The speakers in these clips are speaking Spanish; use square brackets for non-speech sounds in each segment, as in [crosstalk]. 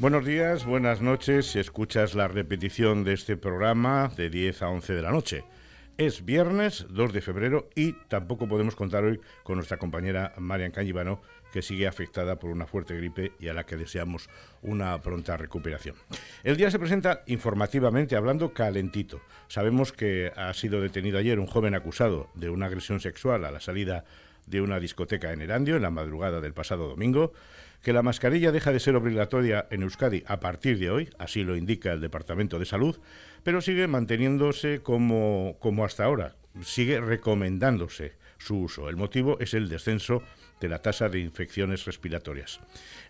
Buenos días, buenas noches. Si escuchas la repetición de este programa de 10 a 11 de la noche. Es viernes 2 de febrero y tampoco podemos contar hoy con nuestra compañera Marian Cañivano, que sigue afectada por una fuerte gripe y a la que deseamos una pronta recuperación. El día se presenta informativamente hablando calentito. Sabemos que ha sido detenido ayer un joven acusado de una agresión sexual a la salida de una discoteca en Erandio en la madrugada del pasado domingo que la mascarilla deja de ser obligatoria en Euskadi a partir de hoy, así lo indica el Departamento de Salud, pero sigue manteniéndose como, como hasta ahora, sigue recomendándose su uso. El motivo es el descenso de la tasa de infecciones respiratorias.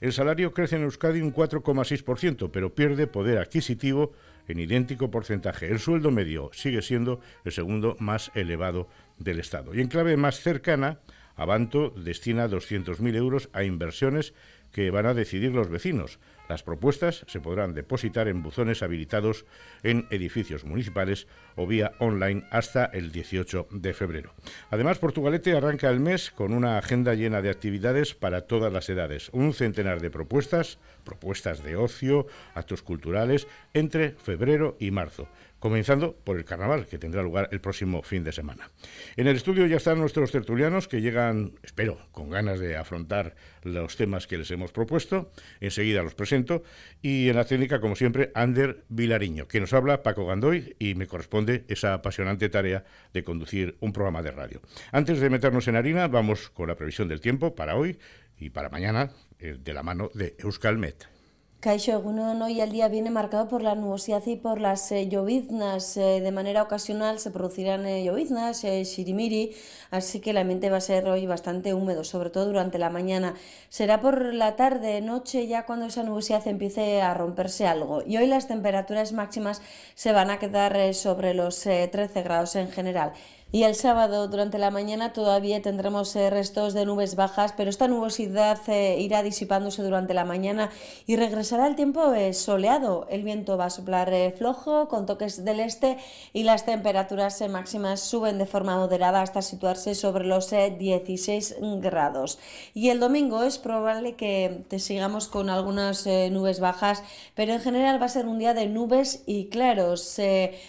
El salario crece en Euskadi un 4,6%, pero pierde poder adquisitivo en idéntico porcentaje. El sueldo medio sigue siendo el segundo más elevado del Estado. Y en clave más cercana, Avanto destina 200.000 euros a inversiones que van a decidir los vecinos. Las propuestas se podrán depositar en buzones habilitados en edificios municipales o vía online hasta el 18 de febrero. Además, Portugalete arranca el mes con una agenda llena de actividades para todas las edades. Un centenar de propuestas, propuestas de ocio, actos culturales, entre febrero y marzo comenzando por el carnaval, que tendrá lugar el próximo fin de semana. En el estudio ya están nuestros tertulianos que llegan, espero, con ganas de afrontar los temas que les hemos propuesto. Enseguida los presento. Y en la técnica, como siempre, Ander Vilariño, que nos habla Paco Gandoy y me corresponde esa apasionante tarea de conducir un programa de radio. Antes de meternos en harina, vamos con la previsión del tiempo para hoy y para mañana, eh, de la mano de Euskalmet. Caixo Egunon, hoy el día viene marcado por la nubosidad y por las eh, lloviznas. Eh, de manera ocasional se producirán eh, lloviznas, eh, shirimiri, así que el ambiente va a ser hoy bastante húmedo, sobre todo durante la mañana. Será por la tarde, noche, ya cuando esa nubosidad empiece a romperse algo. Y hoy las temperaturas máximas se van a quedar eh, sobre los 13 grados en general. Y el sábado durante la mañana todavía tendremos eh, restos de nubes bajas, pero esta nubosidad eh, irá disipándose durante la mañana y regresará el tiempo eh, soleado. El viento va a soplar flojo con toques del este y las temperaturas máximas suben de forma moderada hasta situarse sobre los 16 grados. Y el domingo es probable que te sigamos con algunas nubes bajas, pero en general va a ser un día de nubes y claros.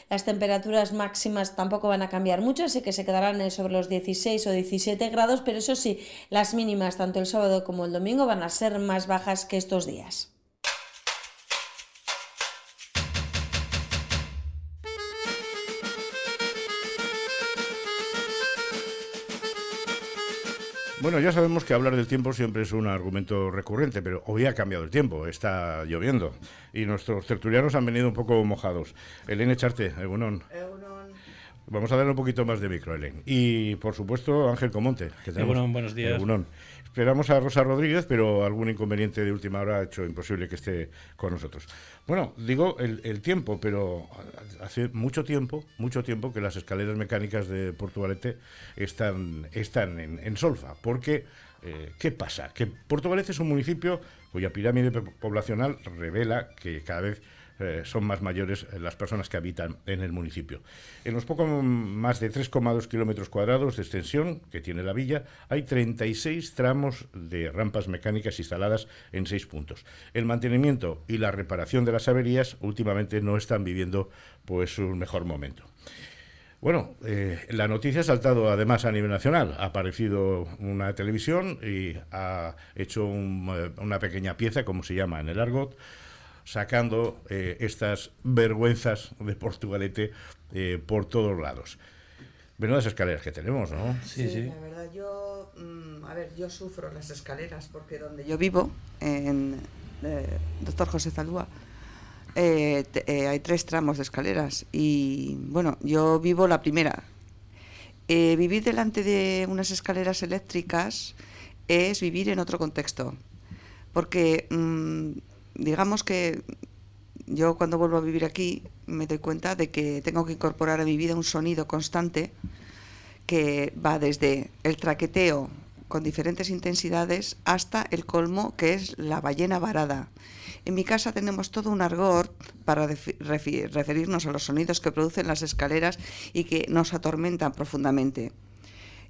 las temperaturas máximas tampoco van a cambiar mucho que se quedarán eh, sobre los 16 o 17 grados, pero eso sí, las mínimas tanto el sábado como el domingo van a ser más bajas que estos días. Bueno, ya sabemos que hablar del tiempo siempre es un argumento recurrente, pero hoy ha cambiado el tiempo, está lloviendo y nuestros tertulianos han venido un poco mojados. Elena Echarte, Egunon. Vamos a darle un poquito más de micro, Elen. Y, por supuesto, Ángel Comonte. Que tenemos, buenos días. Esperamos a Rosa Rodríguez, pero algún inconveniente de última hora ha hecho imposible que esté con nosotros. Bueno, digo el, tiempo, pero hace mucho tiempo, mucho tiempo que las escaleras mecánicas de Portugalete están, están en, solfa. Porque, eh, ¿qué pasa? Que Portugalete es un municipio cuya pirámide poblacional revela que cada vez eh, son más mayores eh, las personas que habitan en el municipio. En los poco más de 3,2 kilómetros cuadrados de extensión que tiene la villa, hay 36 tramos de rampas mecánicas instaladas en seis puntos. El mantenimiento y la reparación de las averías últimamente no están viviendo pues un mejor momento. Bueno, eh, la noticia ha saltado además a nivel nacional. Ha aparecido una televisión y ha hecho una pequeña pieza, como se llama en el argot, sacando eh, estas vergüenzas de Portugalete eh, por todos lados. Menudas escaleras que tenemos, ¿no? Sí, sí. La verdad, yo, mm, a ver, yo sufro las escaleras porque donde yo vivo, en eh, Doctor José Zalúa, hay tres tramos de escaleras y, bueno, yo vivo la primera. vivir delante de unas escaleras eléctricas es vivir en otro contexto, porque mm, digamos que yo cuando vuelvo a vivir aquí me doy cuenta de que tengo que incorporar a mi vida un sonido constante que va desde el traqueteo con diferentes intensidades hasta el colmo que es la ballena varada. En mi casa tenemos todo un argot para referirnos a los sonidos que producen las escaleras y que nos atormentan profundamente.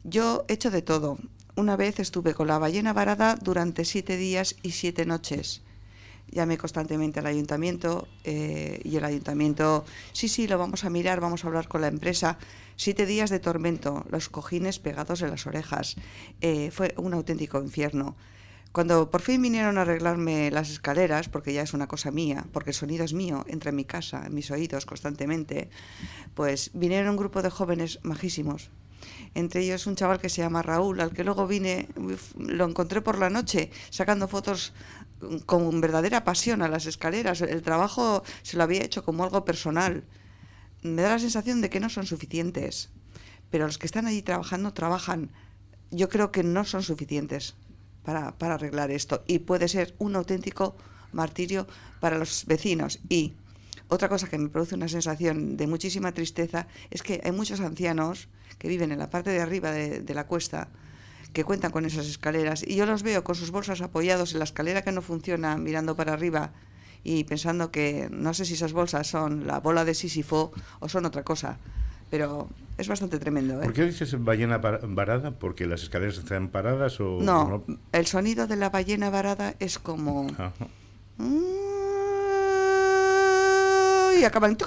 Yo he hecho de todo. Una vez estuve con la ballena varada durante siete días y siete noches. Llamé constantemente al ayuntamiento eh, y el ayuntamiento, sí, sí, lo vamos a mirar, vamos a hablar con la empresa. Siete días de tormento, los cojines pegados en las orejas. Eh, fue un auténtico infierno. Cuando por fin vinieron a arreglarme las escaleras, porque ya es una cosa mía, porque el sonido es mío, entra en mi casa, en mis oídos constantemente, pues vinieron un grupo de jóvenes majísimos. Entre ellos un chaval que se llama Raúl, al que luego vine, lo encontré por la noche sacando fotos con verdadera pasión a las escaleras. El trabajo se lo había hecho como algo personal. Me da la sensación de que no son suficientes, pero los que están allí trabajando trabajan. Yo creo que no son suficientes para, para arreglar esto y puede ser un auténtico martirio para los vecinos. Y otra cosa que me produce una sensación de muchísima tristeza es que hay muchos ancianos que viven en la parte de arriba de, de, la cuesta que cuentan con esas escaleras y yo los veo con sus bolsas apoyados en la escalera que no funciona mirando para arriba y pensando que no sé si esas bolsas son la bola de Sísifo o son otra cosa pero es bastante tremendo. ¿eh? ¿Por qué dices ballena varada? ¿Porque las escaleras están paradas o no? no? el sonido de la ballena varada es como... Y acaban...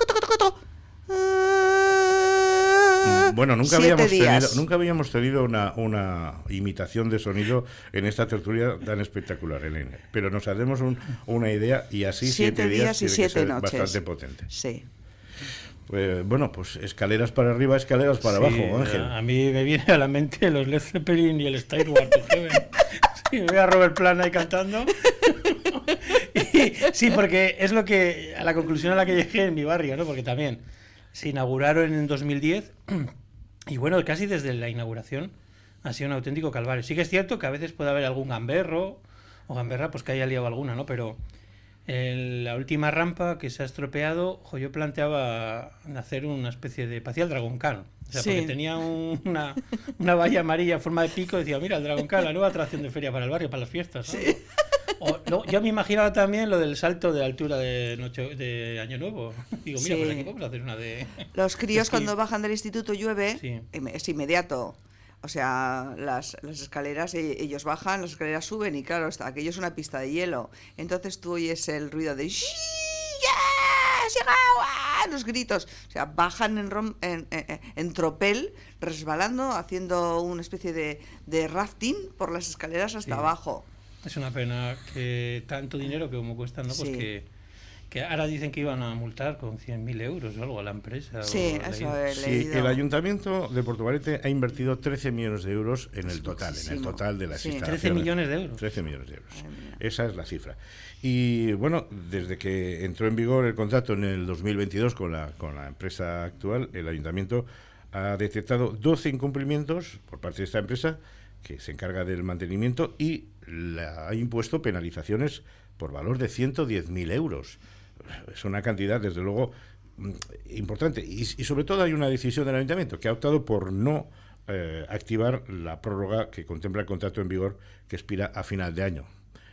[laughs] Bueno, nunca habíamos, tenido, nunca habíamos tenido una, una, imitación de sonido en esta tertulia tan espectacular, Elena. Pero nos haremos un, una idea y así siete, días, y siete noches. bastante potente. Sí. Pues, bueno, pues escaleras para arriba, escaleras para abajo, Ángel. A, mí me viene a la mente los Led Zeppelin y el to Heaven. [laughs] Sí, me voy a Robert Plant ahí cantando. [laughs] sí, porque es lo que, a la conclusión a la que llegué en mi barrio, ¿no? Porque también se inauguraron en 2010 [clears throat] y bueno, casi desde la inauguración ha sido un auténtico calvario. Sí que es cierto que a veces puede haber algún gamberro o gamberra, pues que haya liado alguna, ¿no? Pero en la última rampa que se ha estropeado, yo planteaba hacer una especie de pacial Dragon Khan. O sea, porque tenía una, una, valla amarilla en forma de pico y decía, mira, el Dragon Khan, la nueva atracción de feria para el barrio, para las fiestas. [laughs] O, yo me imaginaba también lo del salto de altura de, noche, de Año Nuevo. [laughs] Digo, mira, pues aquí a hacer una de... Los [laughs] críos cuando bajan del instituto llueve, es inmediato. O sea, las, las, escaleras, e, ellos bajan, las escaleras suben y claro, está, aquello es una pista de hielo. Entonces tú oyes el ruido de... ¡Ya! Los gritos. O sea, bajan en, en, en, tropel, resbalando, haciendo una especie de, de rafting por las escaleras hasta abajo. Es una pena que tanto dinero que como cuesta, ¿no? Pues que que ahora dicen que iban a multar con 100.000 euros o algo a la empresa. Sí, eso he leído. Sí, el ayuntamiento de Portugalete ha invertido 13 millones de euros en el total, en el total de las sí. instalaciones. 13 millones de euros. 13 millones de euros. Esa es la cifra. Y bueno, desde que entró en vigor el contrato en el 2022 con la, con la empresa actual, el ayuntamiento ha detectado 12 incumplimientos por parte de esta empresa que se encarga del mantenimiento y le ha impuesto penalizaciones por valor de 110.000 euros es una cantidad, desde luego, mm, importante. Y, sobre todo hay una decisión del ayuntamiento que ha optado por no eh, activar la prórroga que contempla el contrato en vigor que expira a final de año.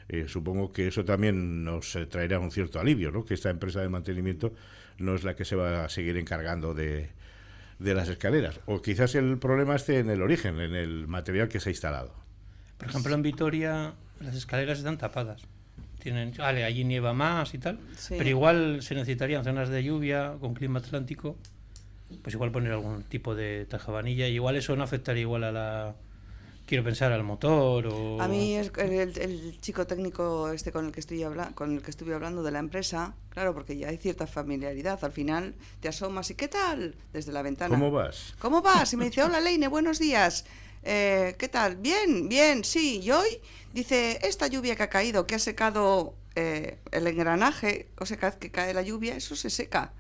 Eh, supongo que eso también nos eh, traerá un cierto alivio, ¿no? que esta empresa de mantenimiento no es la que se va a seguir encargando de, de las escaleras. O quizás el problema esté en el origen, en el material que se ha instalado. Por ejemplo, en Vitoria las escaleras están tapadas tienen, vale, allí nieva más y tal, pero igual se necesitarían zonas de lluvia con clima atlántico, pues igual poner algún tipo de tajabanilla y igual eso no afectaría igual a la quiero pensar al motor o a mí es el, chico técnico este con el que estoy hablando con el que estuve hablando de la empresa claro porque ya hay cierta familiaridad al final te asomas y qué tal desde la ventana cómo vas cómo vas y me dice hola Leine buenos días eh, ¿qué tal? Bien, bien, sí. Y hoy dice, esta lluvia que ha caído, que ha secado eh, el engranaje, o sea, cada vez que cae la lluvia, eso se seca.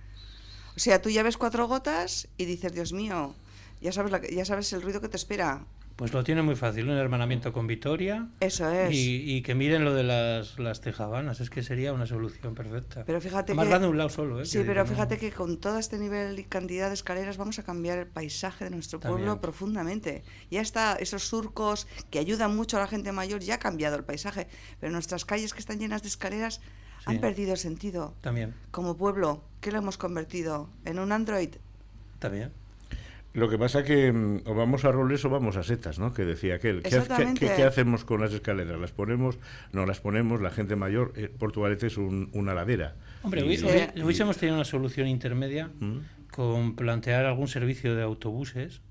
O sea, tú ya ves cuatro gotas y dices, Dios mío, ya sabes, la, ya sabes el ruido que te espera. Pues lo tiene muy fácil, un hermanamiento con Vitoria. Eso es. Y, que miren lo de las, las tejabanas, es que sería una solución perfecta. Pero fíjate Más que... de un lado solo, ¿eh? Sí, pero fíjate que con todo este nivel y cantidad de escaleras vamos a cambiar el paisaje de nuestro pueblo profundamente. Ya está, esos surcos que ayudan mucho a la gente mayor, ya ha cambiado el paisaje. Pero nuestras calles que están llenas de escaleras han perdido sentido. También. Como pueblo, ¿qué lo hemos convertido? ¿En un Android? También. Lo que pasa que mm, o vamos a roles o vamos a setas, ¿no? Que decía aquel. ¿Qué, qué, qué, hacemos con las escaleras? ¿Las ponemos? No las ponemos. La gente mayor, eh, Portugalete es una ladera. Hombre, hubiésemos tenido una solución intermedia ¿Mm? con plantear algún servicio de autobuses.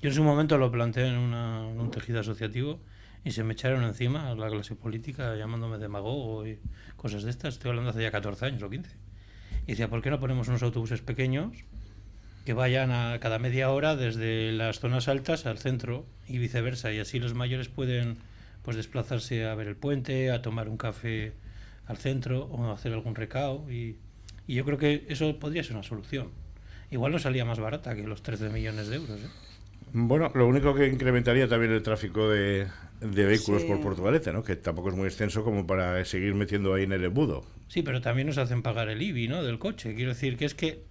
Yo en su momento lo planteé en, en un tejido asociativo y se me echaron encima a la clase política llamándome demagogo y cosas de estas. Estoy hablando hace ya 14 años o 15. Y decía, ¿por qué no ponemos unos autobuses pequeños que vayan a cada media hora desde las zonas altas al centro y viceversa? Y así los mayores pueden pues desplazarse a ver el puente, a tomar un café al centro o hacer algún recao. Y, y yo creo que eso podría ser una solución. Igual no salía más barata que los 13 millones de euros. ¿eh? Bueno, lo único que incrementaría también el tráfico de, de vehículos por Portugalete, ¿no? Que tampoco es muy extenso como para seguir metiendo ahí en el embudo. Sí, pero también nos hacen pagar el IBI, ¿no? Del coche. Quiero decir que es que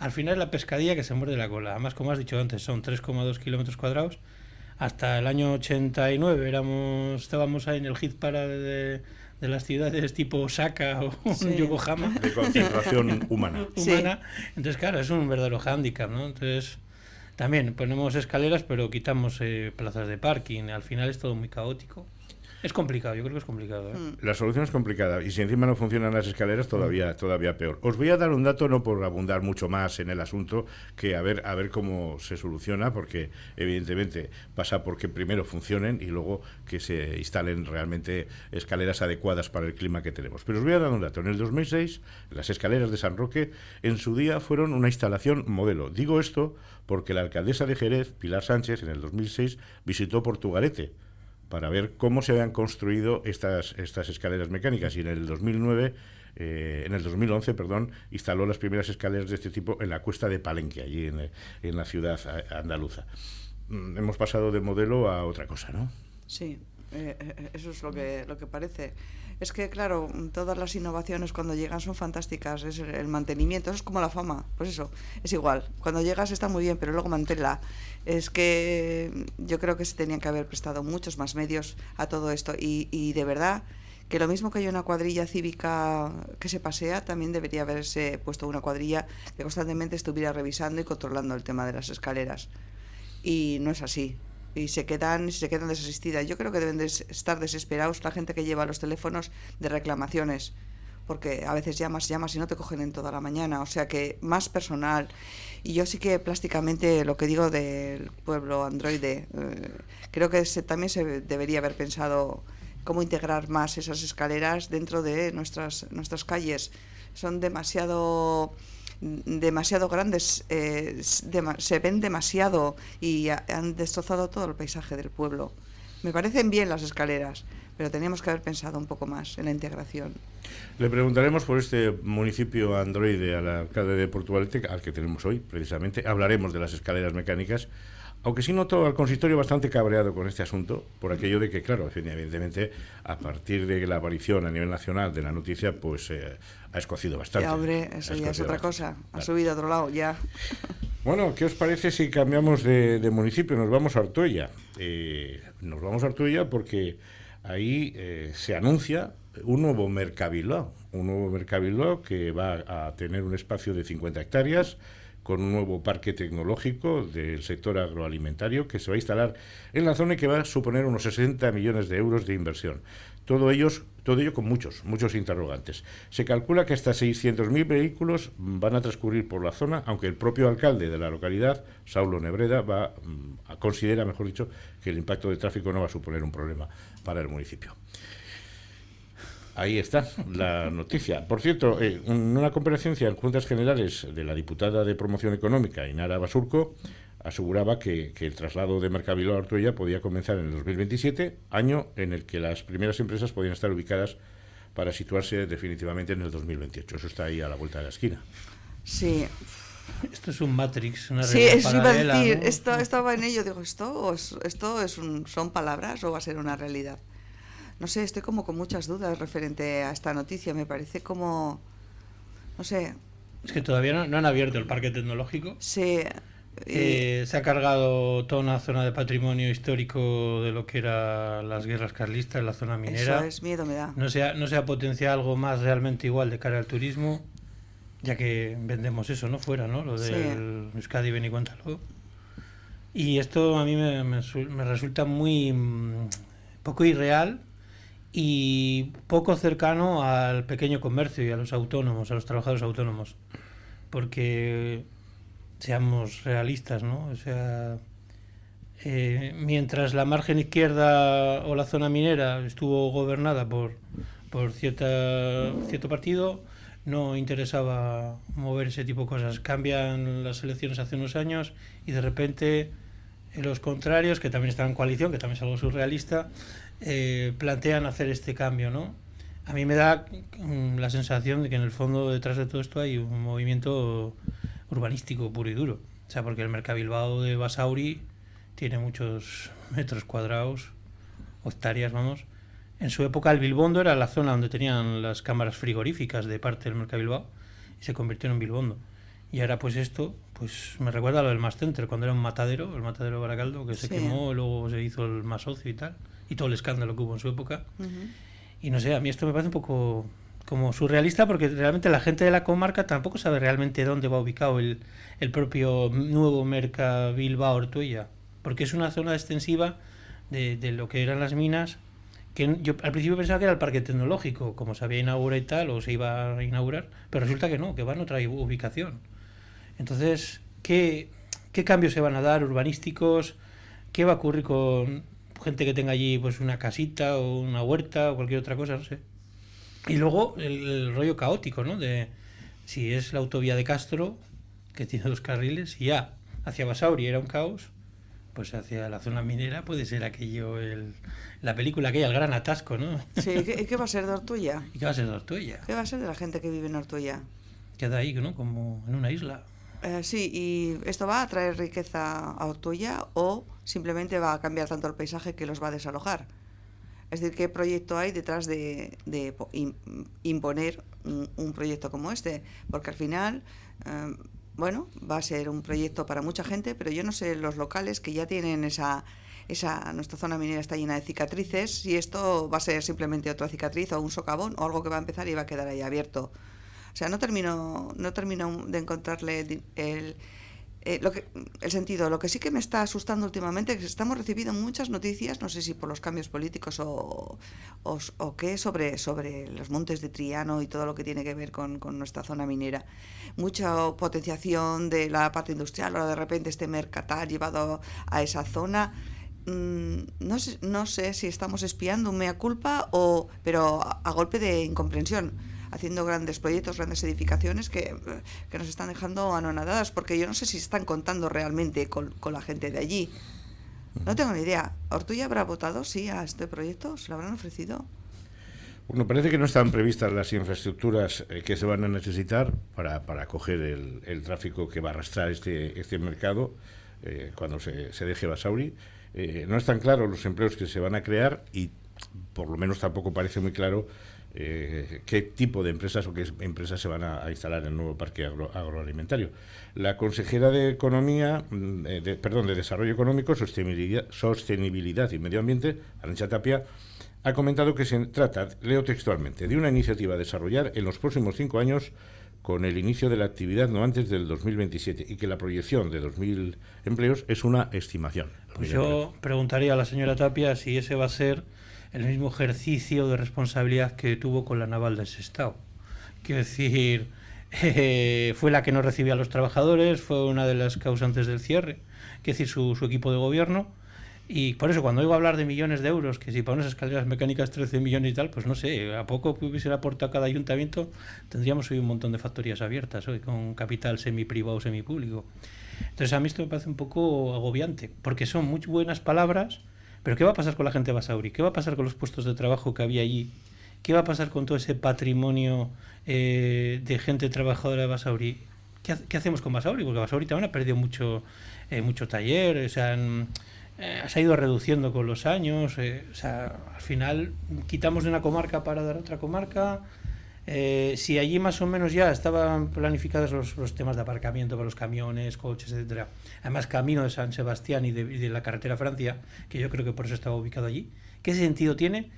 al final es la pescadilla que se muerde la cola. Además, como has dicho antes, son 3,2 kilómetros cuadrados. Hasta el año 89 éramos, estábamos ahí en el hit para de, las ciudades tipo Osaka o [laughs] Yokohama. De concentración humana. [laughs] humana. Entonces, claro, es un verdadero hándicap, ¿no? Entonces también ponemos escaleras, pero quitamos eh, plazas de parking. Al final es todo muy caótico. Es complicado, yo creo que es complicado. ¿eh? Mm. La solución es complicada y si encima no funcionan las escaleras todavía todavía peor. Os voy a dar un dato no por abundar mucho más en el asunto que a ver a ver cómo se soluciona porque evidentemente pasa porque primero funcionen y luego que se instalen realmente escaleras adecuadas para el clima que tenemos. Pero os voy a dar un dato. En el 2006 las escaleras de San Roque en su día fueron una instalación modelo. Digo esto porque la alcaldesa de Jerez, Pilar Sánchez, en el 2006 visitó Portugalete para ver cómo se habían construido estas, estas escaleras mecánicas y en el 2009 eh, en el 2011, perdón, instaló las primeras escaleras de este tipo en la cuesta de Palenque, allí en, la ciudad andaluza. Mm, hemos pasado de modelo a otra cosa, ¿no? Sí, eh, eh, eso es lo que, lo que parece. Es que, claro, todas las innovaciones cuando llegan son fantásticas. Es el, mantenimiento, eso es como la fama. Pues eso, es igual. Cuando llegas está muy bien, pero luego manténla. Es que yo creo que se tenían que haber prestado muchos más medios a todo esto. Y, y de verdad que lo mismo que hay una cuadrilla cívica que se pasea, también debería haberse puesto una cuadrilla que constantemente estuviera revisando y controlando el tema de las escaleras. Y no es así y se quedan se quedan desasistidas. Yo creo que deben de estar desesperados la gente que lleva los teléfonos de reclamaciones, porque a veces llamas, llamas y no te cogen en toda la mañana, o sea que más personal. Y yo sí que plásticamente lo que digo del pueblo androide, eh, creo que también se debería haber pensado cómo integrar más esas escaleras dentro de nuestras nuestras calles. Son demasiado demasiado grandes, eh, se ven demasiado y han destrozado todo el paisaje del pueblo. Me parecen bien las escaleras, pero teníamos que haber pensado un poco más en la integración. Le preguntaremos por este municipio androide al alcalde de Portugalete, al que tenemos hoy, precisamente. Hablaremos de las escaleras mecánicas aunque sí noto al consistorio bastante cabreado con este asunto, por aquello de que, claro, evidentemente, a partir de la aparición a nivel nacional de la noticia, pues eh, ha escocido bastante. Ya, hombre, eso ya es otra cosa. Ha subido a otro lado, ya. Bueno, ¿qué os parece si cambiamos de, municipio? Nos vamos a Artoya. Eh, nos vamos a Artoya porque ahí eh, se anuncia un nuevo Mercabiló, un nuevo Mercabiló que va a tener un espacio de 50 hectáreas con un nuevo parque tecnológico del sector agroalimentario que se va a instalar en la zona y que va a suponer unos 60 millones de euros de inversión. Todo, todo ello con muchos, muchos interrogantes. Se calcula que hasta 600.000 vehículos van a transcurrir por la zona, aunque el propio alcalde de la localidad, Saulo Nebreda, va mm, considera, mejor dicho, que el impacto de tráfico no va a suponer un problema para el municipio. Ahí está la noticia. Por cierto, eh, en una comparecencia en Juntas Generales de la diputada de Promoción Económica, Inara Basurco, aseguraba que, el traslado de Mercabiló a Ortuella podía comenzar en el 2027, año en el que las primeras empresas podían estar ubicadas para situarse definitivamente en el 2028. Eso está ahí a la vuelta de la esquina. Sí. Esto es un Matrix, una Sí, eso iba a decir. Esto, estaba en ello. Digo, ¿esto, esto es son palabras o va a ser una realidad? No sé, estoy como con muchas dudas referente a esta noticia. Me parece como, no sé. Es que todavía no, han abierto el parque tecnológico. Sí. Eh, se ha cargado toda una zona de patrimonio histórico de lo que eran las guerras carlistas, la zona minera. Eso es, miedo me da. No se, ha, no se ha potenciado algo más realmente igual de cara al turismo, ya que vendemos eso, ¿no? Fuera, ¿no? Lo del Euskadi, ven y cuéntalo. Y esto a mí me, me, me resulta muy mm, poco irreal y poco cercano al pequeño comercio y a los autónomos, a los trabajadores autónomos. Porque seamos realistas, ¿no? O sea, eh, mientras la margen izquierda o la zona minera estuvo gobernada por, por cierta, cierto partido, no interesaba mover ese tipo de cosas. Cambian las elecciones hace unos años y de repente los contrarios, que también están en coalición, que también es algo surrealista, eh, plantean hacer este cambio, ¿no? A mí me da mm, la sensación de que en el fondo detrás de todo esto hay un movimiento urbanístico puro y duro. O sea, porque el Mercabilbao de Basauri tiene muchos metros cuadrados, hectáreas, vamos. En su época el Bilbondo era la zona donde tenían las cámaras frigoríficas de parte del Mercabilbao y se convirtió en Bilbondo. Y ahora pues esto, pues me recuerda a lo del Mass Center, cuando era un matadero, el matadero de Baracaldo, que se quemó, luego se hizo el más ocio y tal, y todo el escándalo que hubo en su época. Y no sé, a mí esto me parece un poco como surrealista porque realmente la gente de la comarca tampoco sabe realmente dónde va ubicado el, el propio nuevo Merca Bilbao Ortuella, porque es una zona extensiva de, de, lo que eran las minas, que yo al principio pensaba que era el parque tecnológico, como se había inaugurado y tal, o se iba a inaugurar, pero resulta que no, que va en otra ubicación. Entonces, ¿qué, qué cambios se van a dar urbanísticos? ¿Qué va a ocurrir con gente que tenga allí pues una casita o una huerta o cualquier otra cosa? No sé. Y luego el, rollo caótico, ¿no? De si es la autovía de Castro, que tiene dos carriles, y ya hacia Basauri era un caos, pues hacia la zona minera puede ser aquello, el, la película aquella, el gran atasco, ¿no? Sí, ¿y qué va a ser de Ortuella? ¿Y qué va a ser de Ortuella? ¿Qué va a ser de la gente que vive en Ortuella? Queda ahí, ¿no? Como en una isla. Eh, sí, y esto va a traer riqueza a Ortuella o simplemente va a cambiar tanto el paisaje que los va a desalojar. Es decir, ¿qué proyecto hay detrás de, de imponer un, proyecto como este? Porque al final, eh, bueno, va a ser un proyecto para mucha gente, pero yo no sé los locales que ya tienen esa, esa, nuestra zona minera está llena de cicatrices, si esto va a ser simplemente otra cicatriz o un socavón o algo que va a empezar y va a quedar ahí abierto. O sea, no termino, no termino de encontrarle el, eh, lo que, el sentido, lo que sí que me está asustando últimamente es que estamos recibiendo muchas noticias, no sé si por los cambios políticos o, o, qué, sobre, sobre los montes de Triano y todo lo que tiene que ver con, con, nuestra zona minera. Mucha potenciación de la parte industrial, ahora de repente este mercatal llevado a esa zona. Mm, no, sé, no sé si estamos espiando un mea culpa, o, pero a golpe de incomprensión haciendo grandes proyectos, grandes edificaciones que, que nos están dejando anonadadas, porque yo no sé si están contando realmente con, con la gente de allí. No tengo ni idea. ¿Ortuya habrá votado, sí, a este proyecto? ¿Se lo habrán ofrecido? Bueno, parece que no están previstas las infraestructuras eh, que se van a necesitar para, para acoger el, el, tráfico que va a arrastrar este, este mercado eh, cuando se, se, deje Basauri. Eh, no están claros los empleos que se van a crear y por lo menos tampoco parece muy claro eh, qué tipo de empresas o qué empresas se van a, instalar en el nuevo parque agro, agroalimentario. La consejera de Economía, mm, eh, de, perdón, de Desarrollo Económico, Sostenibilidad, Sostenibilidad y Medio Ambiente, Arancha Tapia, ha comentado que se trata, leo textualmente, de una iniciativa a desarrollar en los próximos cinco años con el inicio de la actividad no antes del 2027 y que la proyección de 2.000 empleos es una estimación. Pues yo preguntaría a la señora Tapia si ese va a ser el mismo ejercicio de responsabilidad que tuvo con la naval de Sestao. Quiero decir, [laughs] eh, fue la que no recibía a los trabajadores, fue una de las causantes del cierre, quiero decir, su, su equipo de gobierno. Y por eso, cuando oigo hablar de millones de euros, que si para unas escaleras mecánicas 13 millones y tal, pues no sé, a poco que hubiese aportado cada ayuntamiento, tendríamos hoy un montón de factorías abiertas, hoy con capital semi-privado, semi-público. Entonces, a mí esto me parece un poco agobiante, porque son muy buenas palabras, pero ¿qué va a pasar con la gente Basauri? ¿Qué va a pasar con los puestos de trabajo que había allí? ¿Qué va a pasar con todo ese patrimonio eh, de gente trabajadora de Basauri? ¿Qué, ¿Qué, hacemos con Basauri? Porque Basauri también ha perdido mucho, eh, mucho taller, en, eh, se ha ido reduciendo con los años. Eh, o sea, al final quitamos de una comarca para dar otra comarca. Eh, si allí más o menos ya estaban planificados los, los, temas de aparcamiento para los camiones, coches, etcétera, además camino de San Sebastián y de, y de, la carretera Francia, que yo creo que por eso estaba ubicado allí, ¿qué sentido tiene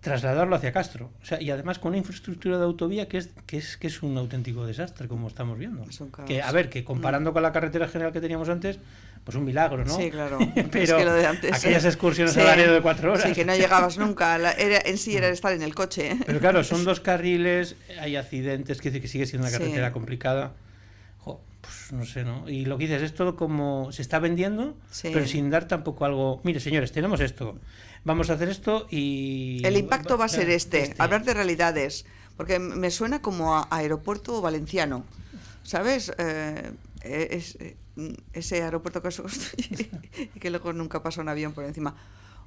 trasladarlo hacia Castro. O sea, y además con una infraestructura de autovía que es, que es, que es un auténtico desastre, como estamos viendo. Que, a ver, que comparando mm. con la carretera general que teníamos antes, pues un milagro, ¿no? Sí, claro. [laughs] Pero lo de antes, aquellas excursiones sí, de cuatro horas. Sí, que no llegabas [laughs] nunca. era, en sí era estar en el coche. ¿eh? Pero claro, son [laughs] dos carriles, hay accidentes, que, que sigue siendo una carretera complicada. Pues no sé, ¿no? Y lo que dices es todo como se está vendiendo, pero sin dar tampoco algo. Mire, señores, tenemos esto vamos a hacer esto y... El impacto va a ser este, este, hablar de realidades, porque me suena como a aeropuerto valenciano, ¿sabes? Eh, es, eh, ese aeropuerto que se construye [laughs] y que luego nunca pasa un avión por encima.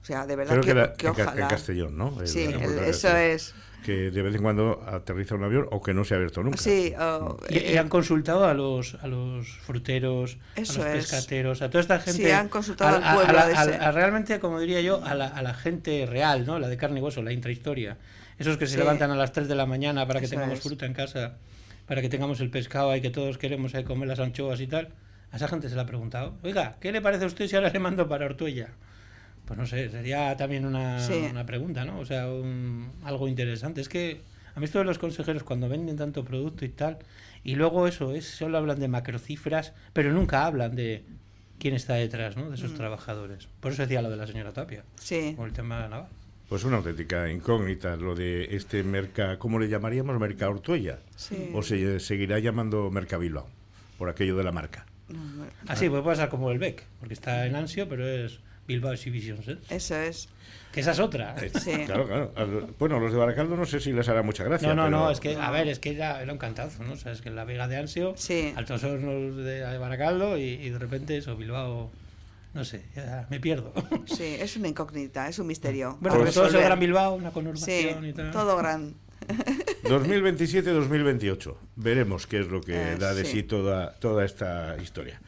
O sea, de verdad que, que, ojalá... en Castellón, ¿no? sí, eso es que de vez en cuando aterriza un avión o que no se ha abierto nunca. Sí, y, han consultado a los a los fruteros, a los pescateros, a toda esta gente. Sí, han consultado al pueblo. realmente, como diría yo, a la, a la, gente real, ¿no? La de carne y hueso, la intrahistoria. Esos que se levantan a las 3 de la mañana para que tengamos fruta en casa, para que tengamos el pescado y que todos queremos eh, comer las anchoas y tal. A esa gente se le ha preguntado, oiga, ¿qué le parece a usted si ahora le mando para Ortuella? Pues no sé, sería también una, una pregunta, ¿no? O sea, algo interesante. Es que a mí esto de los consejeros cuando venden tanto producto y tal, y luego eso, es solo hablan de macrocifras, pero nunca hablan de quién está detrás, ¿no? De esos mm. trabajadores. Por eso decía lo de la señora Tapia. Sí. Con el tema de la naval. Pues una auténtica incógnita lo de este merca, ¿cómo le llamaríamos? Merca Ortuella. Sí. O se seguirá llamando Merca Bilbao, por aquello de la marca. Así, puede pasar como el BEC, porque está en Ansio, pero es Bilbao Exhibition Eso es. Que esa es otra. Eh, claro, claro. Bueno, los de Baracaldo no sé si les hará mucha gracia. No, no, no, es que, a ver, es que era, era un cantazo, ¿no? O sea, es que la Vega de Ansio, sí. Altos Hornos de, Baracaldo y, de repente eso, Bilbao no sé, ya me pierdo. [laughs] Sí, es una incógnita, es un misterio. Bueno, porque todo Gran Bilbao, una conurbación y tal. todo gran. [laughs] 2027-2028. Veremos qué es lo que eh, da de sí, toda, toda esta historia.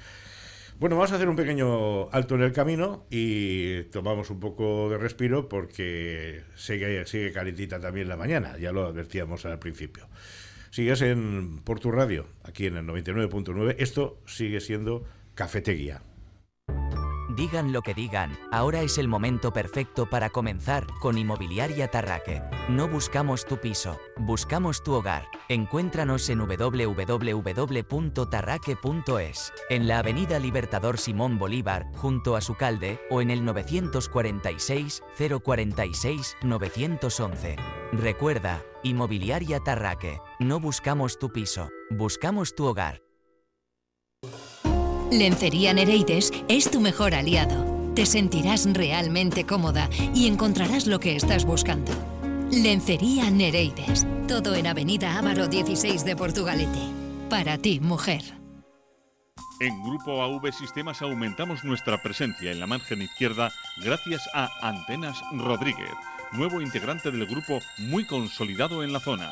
Bueno, vamos a hacer un pequeño alto en el camino y tomamos un poco de respiro porque sigue, sigue calentita también la mañana, ya lo advertíamos al principio. Sigues en Portu Radio, aquí en el 99.9, esto sigue siendo Cafetería. Digan lo que digan, ahora es el momento perfecto para comenzar con Inmobiliaria Tarraque. No buscamos tu piso, buscamos tu hogar. Encuéntranos en www.tarraque.es, en la Avenida Libertador Simón Bolívar, junto a su calde, o en el 946 046 911. Recuerda, Inmobiliaria Tarraque. No buscamos tu piso, buscamos tu hogar. Lencería Nereides es tu mejor aliado. Te sentirás realmente cómoda y encontrarás lo que estás buscando. Lencería Nereides. Todo en Avenida Ávaro 16 de Portugalete. Para ti, mujer. En Grupo AV Sistemas aumentamos nuestra presencia en la margen izquierda gracias a Antenas Rodríguez, nuevo integrante del grupo muy consolidado en la zona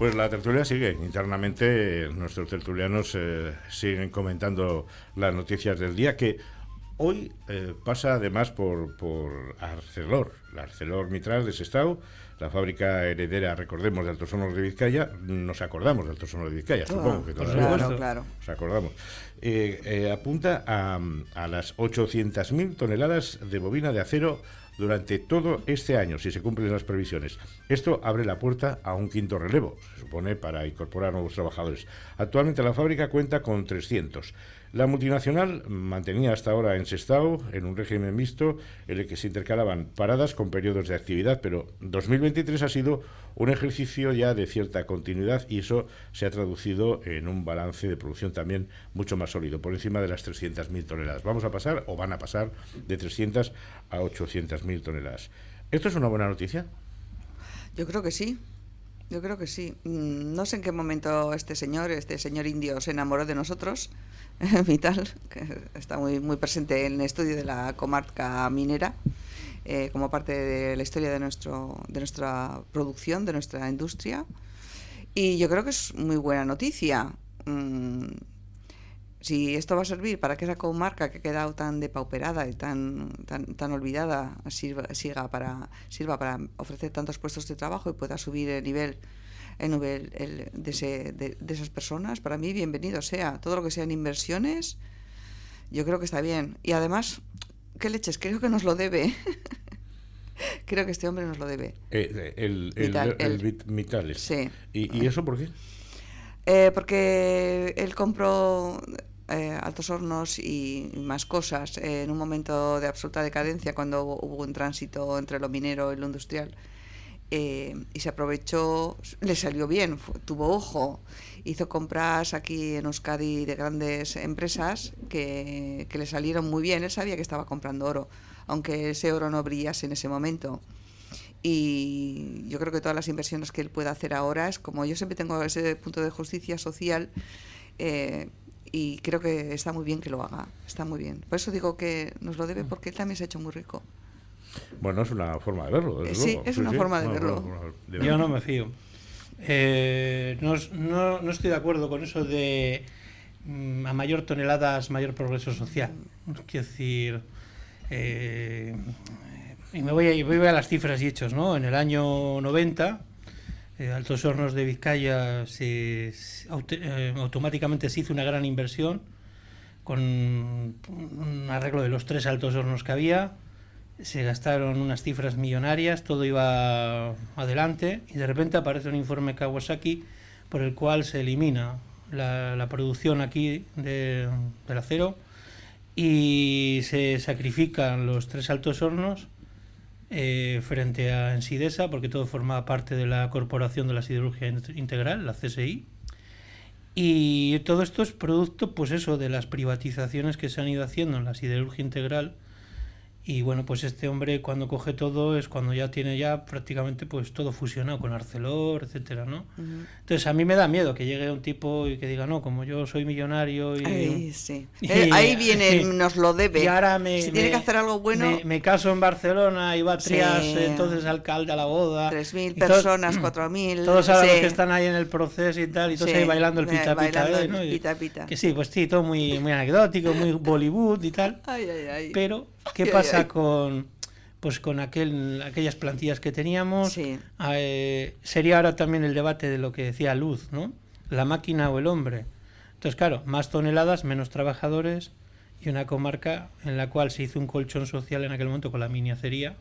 Pues la tertulia sigue. Internamente nuestros tertulianos eh, siguen comentando las noticias del día que hoy eh, pasa además por, por Arcelor, la Arcelor Mitral de Sestao, la fábrica heredera, recordemos, de Altos Hornos de Vizcaya. Nos acordamos de Altos Hornos de Vizcaya, supongo que todavía claro, claro. nos acordamos. Eh, apunta a, a las 800.000 toneladas de bobina de acero durante todo este año, si se cumplen las previsiones. Esto abre la puerta a un quinto relevo, se supone, para incorporar nuevos trabajadores. Actualmente la fábrica cuenta con 300. La multinacional mantenía hasta ahora en Sestao, en un régimen mixto, en el que se intercalaban paradas con periodos de actividad, pero 2023 ha sido un ejercicio ya de cierta continuidad y eso se ha traducido en un balance de producción también mucho más sólido, por encima de las 300.000 toneladas. Vamos a pasar, o van a pasar, de 300 a 800.000 toneladas. ¿Esto es una buena noticia? Yo creo que sí. Yo creo que sí. Mm, no sé en qué momento este señor, este señor indio, se enamoró de nosotros, [laughs] Vital, que está muy, muy presente en el estudio de la comarca minera, eh, como parte de la historia de, nuestro, de nuestra producción, de nuestra industria. Y yo creo que es muy buena noticia. Mm, si esto va a servir para que esa comarca que ha quedado tan depauperada y tan, tan, tan olvidada sirva, siga para, sirva para ofrecer tantos puestos de trabajo y pueda subir el nivel, el nivel el, de, ese, de, de, esas personas, para mí bienvenido sea. Todo lo que sean inversiones, yo creo que está bien. Y además, ¿qué leches? Creo que nos lo debe. [laughs] creo que este hombre nos lo debe. Eh, el, el, Vital, el, el, Vitales. Sí. ¿Y, ¿Y, eso por qué? Eh, porque él compró eh, Altos Hornos y, más cosas eh, en un momento de absoluta decadencia cuando hubo, un tránsito entre lo minero y lo industrial. Eh, y se aprovechó, le salió bien, tuvo ojo, hizo compras aquí en Euskadi de grandes empresas que, que, le salieron muy bien, él sabía que estaba comprando oro, aunque ese oro no brillase en ese momento. Y yo creo que todas las inversiones que él pueda hacer ahora es como yo siempre tengo ese punto de justicia social. Y creo que está muy bien que lo haga, está muy bien. Por eso digo que nos lo debe porque él también se ha hecho muy rico. Bueno, es una forma de verlo. Eh, sí, luego. es una sí. forma de No, verlo. no, no, de Yo no me fío. Eh, no, no, no estoy de acuerdo con eso de mm, a mayor toneladas, mayor progreso social. Quiero decir, eh, y me voy, a, voy a las cifras y hechos, ¿no? En el año 90, eh, Altos Hornos de Vizcaya se, se- eh, automáticamente se hizo una gran inversión con un arreglo de los tres altos hornos que había. Se gastaron unas cifras millonarias, todo iba adelante y de repente aparece un informe Kawasaki por el cual se elimina la, producción aquí de, del acero y se sacrifican los tres altos hornos eh, frente a Ensidesa, porque todo formaba parte de la Corporación de la Siderurgia Int- Integral, la CSI. Y todo esto es producto, pues eso, de las privatizaciones que se han ido haciendo en la siderurgia integral. Y bueno, pues este hombre cuando coge todo es cuando ya tiene ya prácticamente pues todo fusionado con Arcelor, etcétera, ¿no? Entonces a mí me da miedo que llegue un tipo y que diga, no, como yo soy millonario y... Ahí, sí. y- [laughs] Eh, ahí viene, [laughs] nos lo debe. Y ahora me, si tiene que hacer algo bueno, me, me caso en Barcelona y va Trias, Sí. entonces alcalde a la boda. 3.000 y todos- personas, [clears throat] 4.000. Todos ahora los que están ahí en el proceso y tal, y todos ahí bailando el eh, pita pita, ¿eh? el ¿no? Pita pita. Que sí, pues sí, todo muy, muy anecdótico, muy [laughs] Bollywood y tal. Ay, ay, ay. Pero, ¿qué Ay, ay, pasa ay. con pues con aquel, aquellas plantillas que teníamos? Sí. Eh, sería ahora también el debate de lo que decía Luz, ¿no? La máquina o el hombre. Entonces, claro, más toneladas, menos trabajadores y una comarca en la cual se hizo un colchón social en aquel momento con la mini acería,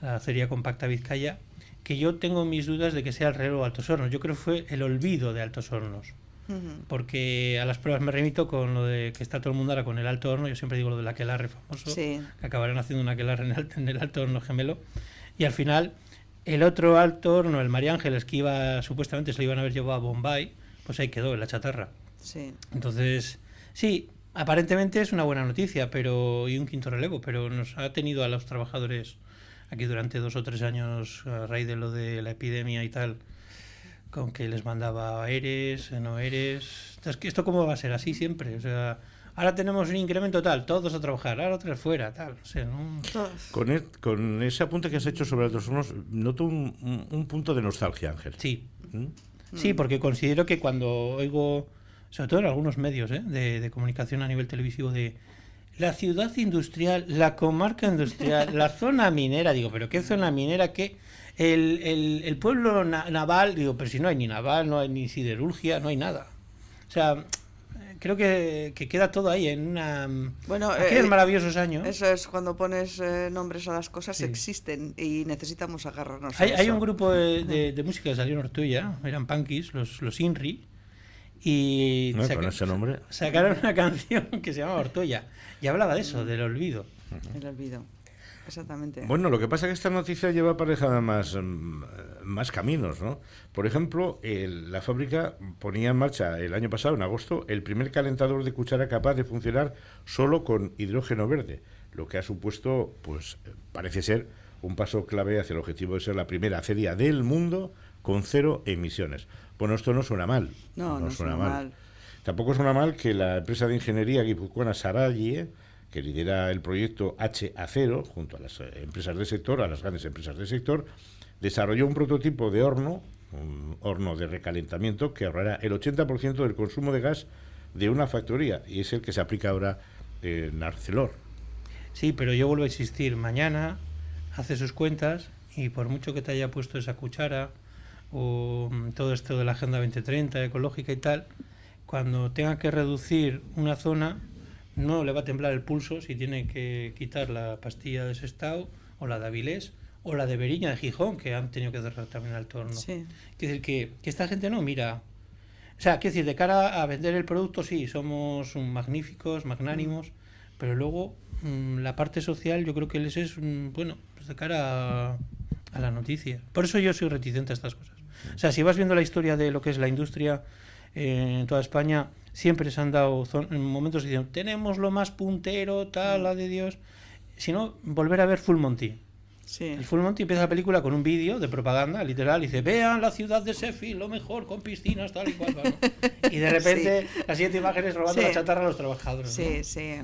la acería compacta Vizcaya, que yo tengo mis dudas de que sea el reloj Altos Hornos. Yo creo que fue el olvido de Altos Hornos Porque a las pruebas me remito con lo de que está todo el mundo ahora con el alto horno, yo siempre digo lo del aquelarre famoso, Sí. que acabarán haciendo un aquelarre en el, en el alto horno gemelo, y al final el otro alto horno, el María Ángeles, que iba, supuestamente se lo iban a haber llevado a Bombay, pues ahí quedó, en la chatarra. Sí. Entonces, sí, aparentemente es una buena noticia, pero y un quinto relevo, pero nos ha tenido a los trabajadores aquí durante dos o tres años a raíz de lo de la epidemia y tal, con que les mandaba eres, no eres. Entonces, ¿que ¿esto cómo va a ser? Así siempre. O sea, ahora tenemos un incremento tal, todos a trabajar, ahora otros fuera, tal. No sé, ¿no? Con, con ese apunte que has hecho sobre Altos Hornos, noto un, un- un punto de nostalgia, Ángel. Sí, ¿Mm? Sí, porque considero que cuando oigo, sobre todo en algunos medios ¿eh? de, de comunicación a nivel televisivo, de la ciudad industrial, la comarca industrial, la zona minera, digo, pero ¿qué zona minera? ¿Qué? El, el, el pueblo na- naval, digo, pero si no hay ni naval, no hay ni siderurgia, no hay nada. O sea, creo que, que queda todo ahí en una... Bueno, aquellos eh, maravillosos años. Eso es cuando pones eh, nombres a las cosas, Sí. existen y necesitamos agarrarnos a Hay, un grupo de, de- de música que salió en Ortuella, eran punkis, los, los Inri, y No, saca- con ese nombre. sacaron una [laughs] canción que se llama Ortoya y hablaba de eso, del olvido. El olvido. Exactamente. Bueno, lo que pasa es que esta noticia lleva aparejada más, mm, más caminos, ¿no? Por ejemplo, el- la fábrica ponía en marcha el año pasado, en agosto, el primer calentador de cuchara capaz de funcionar solo con hidrógeno verde, lo que ha supuesto, pues, parece ser un paso clave hacia el objetivo de ser la primera acería del mundo con cero emisiones. Bueno, esto no suena mal. No, no, suena, mal. Tampoco suena mal que la empresa de ingeniería guipuzcoana Saralle, que lidera el proyecto HA0, junto a las eh, empresas del sector, a las grandes empresas del sector, desarrolló un prototipo de horno, un horno de recalentamiento, que ahorrará el 80% del consumo de gas de una factoría, y es el que se aplica ahora en Arcelor. Sí, pero yo vuelvo a insistir, mañana hace sus cuentas y por mucho que te haya puesto esa cuchara o mm, todo esto de la Agenda 2030 ecológica y tal, cuando tenga que reducir una zona, no le va a temblar el pulso si tiene que quitar la pastilla de Sestao o la de Avilés o la de Beriña de Gijón, que han tenido que cerrar también al torno. Sí. Quiere decir que, que esta gente no mira. O sea, quiero decir, de cara a vender el producto, sí, somos mm, magníficos, magnánimos, pero luego mm, la parte social yo creo que les es, mm, bueno, pues de cara a, a la noticia. Por eso yo soy reticente a estas cosas. O sea, si vas viendo la historia de lo que es la industria eh, en toda España, siempre se han dado en momentos diciendo, tenemos lo más puntero, tal, la de Dios. Si no, volver a ver Full Monty. Sí. El Full Monty empieza la película con un vídeo de propaganda, literal, y dice, vean la ciudad de Sheffield, lo mejor, con piscinas, tal y cual. ¿no? [laughs] Y de repente, la siguiente imagen es robando Sí. la chatarra a los trabajadores. Sí, ¿no? sí.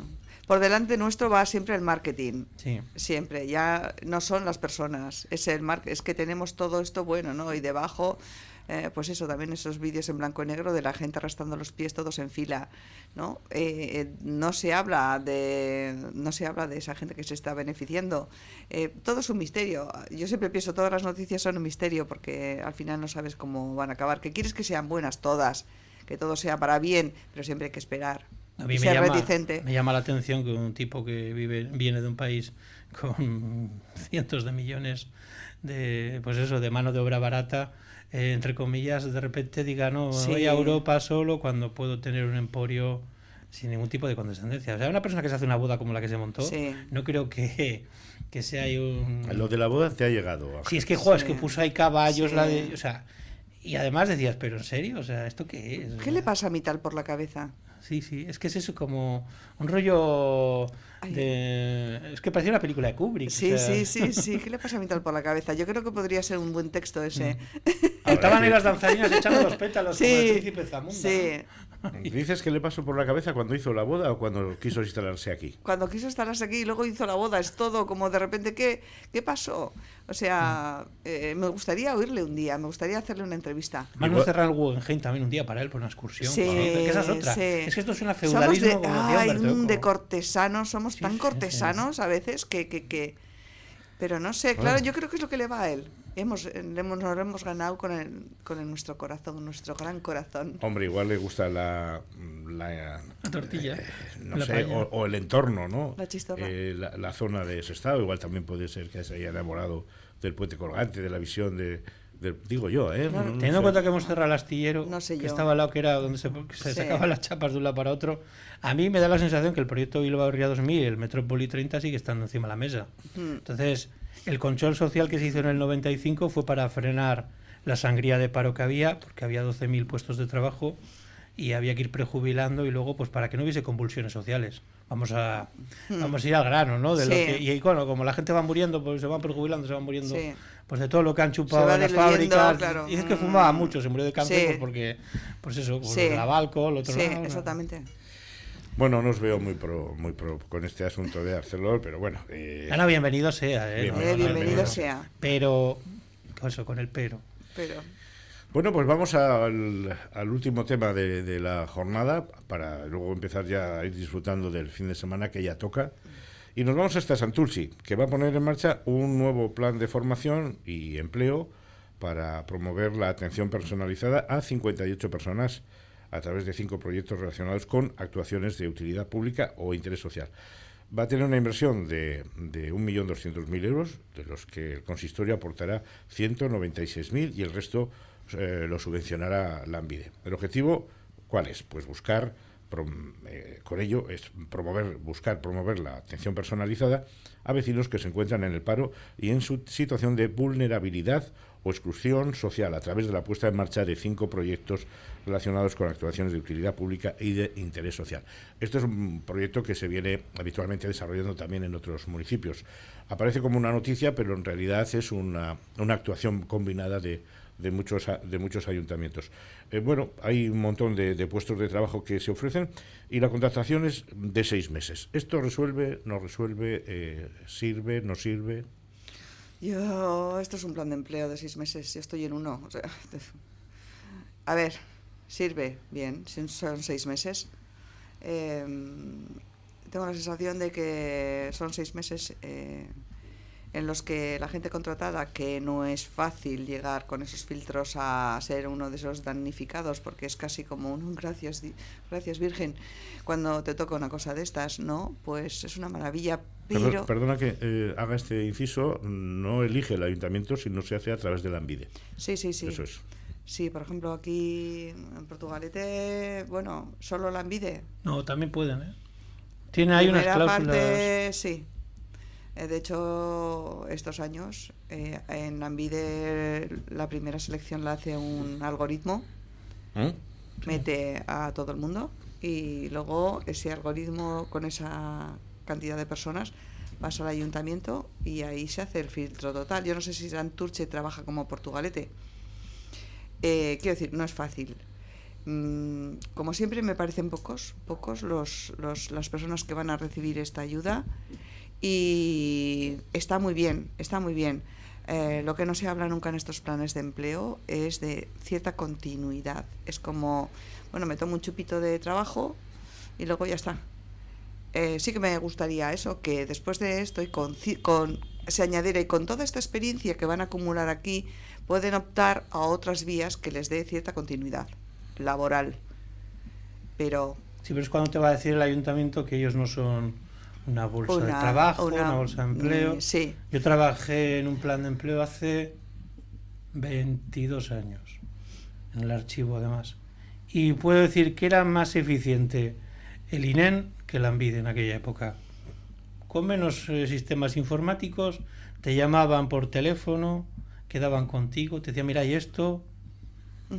Por delante nuestro va siempre el marketing. Sí. Siempre, ya no son las personas, es el mar es que tenemos todo esto bueno, ¿no? Y debajo, eh, pues eso, también esos vídeos en blanco y negro de la gente arrastrando los pies todos en fila, ¿no? Eh, eh, no se habla de no se habla de esa gente que se está beneficiando. Eh, todo es un misterio. Yo siempre pienso todas las noticias son un misterio porque al final no sabes cómo van a acabar. Que quieres que sean buenas todas, que todo sea para bien, pero siempre hay que esperar. A mí y me ser llama, reticente. me llama la atención que un tipo que vive, viene de un país [laughs] con cientos de millones de, pues eso, de mano de obra barata, eh, entre comillas, de repente diga, no, Sí. voy a Europa solo cuando puedo tener un emporio sin ningún tipo de condescendencia. O sea, una persona que se hace una boda como la que se montó, Sí. no creo que, que sea ahí un... Lo de la boda te ha llegado. Ángel. Sí, es que, joder, es Sí. que puso ahí caballos, la de... O sea, y además decías, pero en serio, o sea, ¿esto qué es? ¿Qué le pasa a mi tal por la cabeza? Sí, sí, es que es eso como un rollo de... Es que parecía una película de Kubrick. o Sí, sea, sí, sí, sí. ¿Qué le pasa a mi tal por la cabeza? Yo creo que podría ser un buen texto ese. Estaban Ahora ahí sí. las danzarinas echando los pétalos como el príncipe Zamunda. sí. ¿Dices que le pasó por la cabeza cuando hizo la boda o cuando quiso instalarse aquí? Cuando quiso estarse aquí y luego hizo la boda, es todo como de repente, ¿qué, qué pasó? O sea, eh, me gustaría oírle un día, me gustaría hacerle una entrevista. Manu Igual- Serrano Guggenheim también un día para él por una excursión. Sí, que esa es otra. sí. Es que esto es una Somos feudalismo de, como ay, mm, de cortesanos, somos Sí, tan sí, sí. cortesanos a veces que, que, que- Pero no sé, claro, yo creo que es lo que le va a él. Hemos, eh, hemos- nos lo hemos ganado con, el, con el- nuestro corazón, nuestro gran corazón. Hombre, igual le gusta la, la, La tortilla. eh, no La sé, o, o el entorno, ¿no? La chistorra. Eh, la, la zona de ese estado, igual también puede ser que se haya enamorado del puente colgante, de la visión de, del- digo yo, ¿eh? No, No- Teniendo en sé. cuenta que hemos cerrado el astillero, No sé que estaba al lado, que era donde se, se Sí. sacaban las chapas de un lado para otro, a mí me da la sensación que el proyecto Bilbao Ría 2000, el Metrópoli 30, sigue estando encima de la mesa. Mm. Entonces, el control social que se hizo en el 95 fue para frenar la sangría de paro que había, porque había 12.000 puestos de trabajo y había que ir prejubilando y luego, pues para que no hubiese convulsiones sociales. Vamos a, vamos a ir al grano, ¿no? De lo Hmm. Que, y bueno, como la gente va muriendo, pues se van prejubilando, se van muriendo, Sí. pues de todo lo que han chupado en las fábricas. claro. Y es que fumaba mucho, se murió de cáncer Sí. pues porque, pues eso, pues Sí. la alcohol, otro Sí, lado, ¿no? Bueno, no os veo muy pro, muy pro con este asunto de Arcelor, pero bueno. eh, Ah, no, bienvenido sea, ¿eh? Eh, bienvenido bienvenido. sea. Pero, con eso, con el pero. Pero Bueno, pues vamos al, al último tema de, de la jornada para luego empezar ya a ir disfrutando del fin de semana que ya toca. Y nos vamos hasta Santulsi, que va a poner en marcha un nuevo plan de formación y empleo para promover la atención personalizada a 58 personas a través de cinco proyectos relacionados con actuaciones de utilidad pública o interés social. Va a tener una inversión de, de 1.200.000 euros, de los que el consistorio aportará 196.000 y el resto eh, lo subvencionará la ANVIDE. El objetivo, ¿cuál es? Pues buscar, eh, con ello, es promover, buscar promover la atención personalizada a vecinos que se encuentran en el paro y en su situación de vulnerabilidad o exclusión social a través de la puesta en marcha de cinco proyectos relacionados con actuaciones de utilidad pública y de interés social. Esto es un proyecto que se viene habitualmente desarrollando también en otros municipios. Aparece como una noticia, pero en realidad es una, una actuación combinada de, de muchos, de muchos ayuntamientos. Eh, bueno, hay un montón de, puestos de trabajo que se ofrecen y la contratación es de seis meses. ¿Esto resuelve, no resuelve, eh, sirve, no sirve? Yo, esto es un plan de empleo de seis meses, yo estoy en uno. [laughs] a ver, sirve, bien, son seis meses. Em, tengo la sensación de que son seis meses eh, en los que la gente contratada, que no es fácil llegar con esos filtros a ser uno de esos damnificados, porque es casi como un gracias, gracias Virgen, cuando te toca una cosa de estas, ¿no? Pues es una maravilla. Pero... Perdona que eh, haga este inciso, no elige el ayuntamiento, sino se hace a través de la ANVIDE. Sí, sí, sí. Eso es. Sí, por ejemplo, aquí en Portugalete, bueno, solo la ANVIDE. No, también pueden, ¿eh? Tiene ahí unas cláusulas. Parte, sí, de hecho, estos años eh, en Ambide la primera selección la hace un algoritmo, ¿Eh? mete a todo el mundo y luego ese algoritmo con esa cantidad de personas pasa al ayuntamiento y ahí se hace el filtro total. Yo no sé si Santurce trabaja como Portugalete. quiero decir, no es fácil. Mm, como siempre me parecen pocos, pocos los, los, las personas que van a recibir esta ayuda y está muy bien, está muy bien. Eh, lo que no se habla nunca en estos planes de empleo es de cierta continuidad. Es como, bueno, me tomo un chupito de trabajo y luego ya está. Eh, sí que me gustaría eso, que después de esto y con, con, se añadiera y con toda esta experiencia que van a acumular aquí, pueden optar a otras vías que les dé cierta continuidad laboral. Pero... Sí, pero es cuando te va a decir el ayuntamiento que ellos no son una bolsa de trabajo, una, bolsa de empleo. Sí. Yo trabajé en un plan de empleo hace 22 años, en el archivo además. Y puedo decir que era más eficiente el INEN que el ANVID en aquella época. Con menos eh, sistemas informáticos, te llamaban por teléfono, quedaban contigo, te decían, mira, y esto,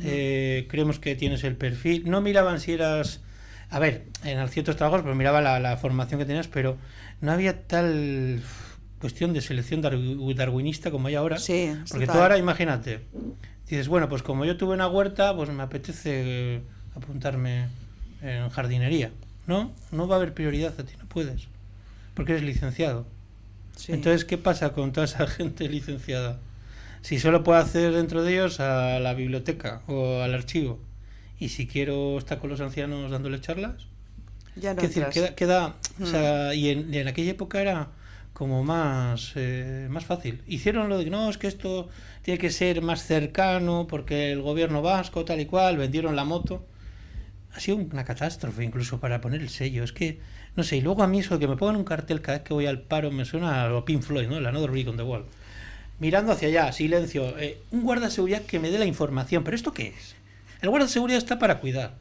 eh, creemos que tienes el perfil. No miraban si eras a ver, en ciertos trabajos pues miraba la, formación que tenías, pero no había tal cuestión de selección darwinista como hay ahora. Sí, porque tú ahora imagínate, dices, bueno, pues como yo tuve una huerta, pues me apetece apuntarme en jardinería. No, no va a haber prioridad a ti, no puedes, porque eres licenciado. Entonces, ¿qué pasa con toda esa [laughs] gente licenciada? Si solo puedo hacer dentro de ellos a la biblioteca o al archivo, y si quiero estar con los ancianos dándole charlas, ya no decir, queda, queda o sea, mm. y en, aquella época era como más, eh, más fácil. Hicieron lo de no, es que esto tiene que ser más cercano porque el gobierno vasco, tal y cual, vendieron la moto. Ha sido una catástrofe incluso para poner el sello. Es que, no sé, y luego a mí eso de que me pongan un cartel cada vez que voy al paro me suena a lo Pink Floyd, ¿no? La Another Brick on the Wall. Mirando hacia allá, silencio. Eh, un guarda de seguridad que me dé la información. ¿Pero esto qué es? El guardia de seguridad está para cuidar.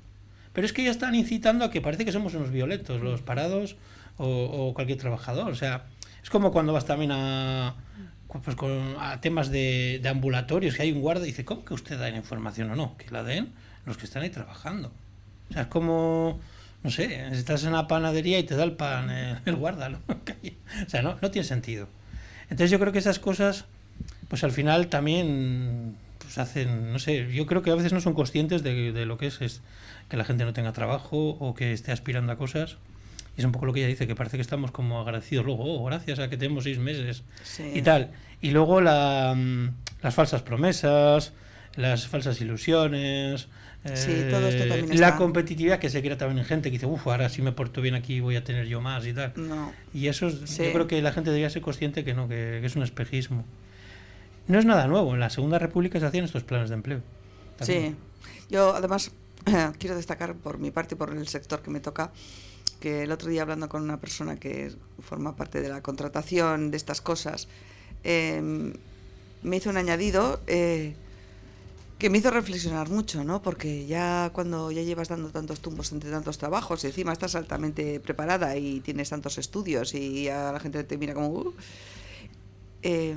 Pero es que ya están incitando a que parece que somos unos violentos, los parados o, cualquier trabajador. O sea, es como cuando vas también a, pues a temas de, ambulatorios, que hay un guardia y dice, ¿cómo que usted da la información o no? Que la den los que están ahí trabajando. O sea, es como, no sé, estás en la panadería y te da el pan [laughs] el, guarda. [laughs] o sea, no, no tiene sentido. Entonces yo creo que esas cosas, pues al final también pues hacen, no sé, yo creo que a veces no son conscientes de, lo que es, es, que la gente no tenga trabajo o que esté aspirando a cosas. Y es un poco lo que ella dice, que parece que estamos como agradecidos luego, oh, gracias a que tenemos seis meses y tal. Y luego la, mm, las falsas promesas, las falsas ilusiones, eh, la competitividad que se crea también en gente que dice, uff, ahora si me porto bien aquí voy a tener yo más y tal. Y eso yo creo que la gente debería ser consciente que no, que es un espejismo. No es nada nuevo, en la Segunda República se hacían estos planes de empleo. Sí, yo además [clears throat] quiero destacar por mi parte y por el sector que me toca, que el otro día hablando con una persona que forma parte de la contratación de estas cosas, em, me hizo un añadido eh, que me hizo reflexionar mucho, ¿no? Porque ya cuando ya llevas dando tantos tumbos entre tantos trabajos y encima estás altamente preparada y tienes tantos estudios y a la gente te mira como... Uh, eh,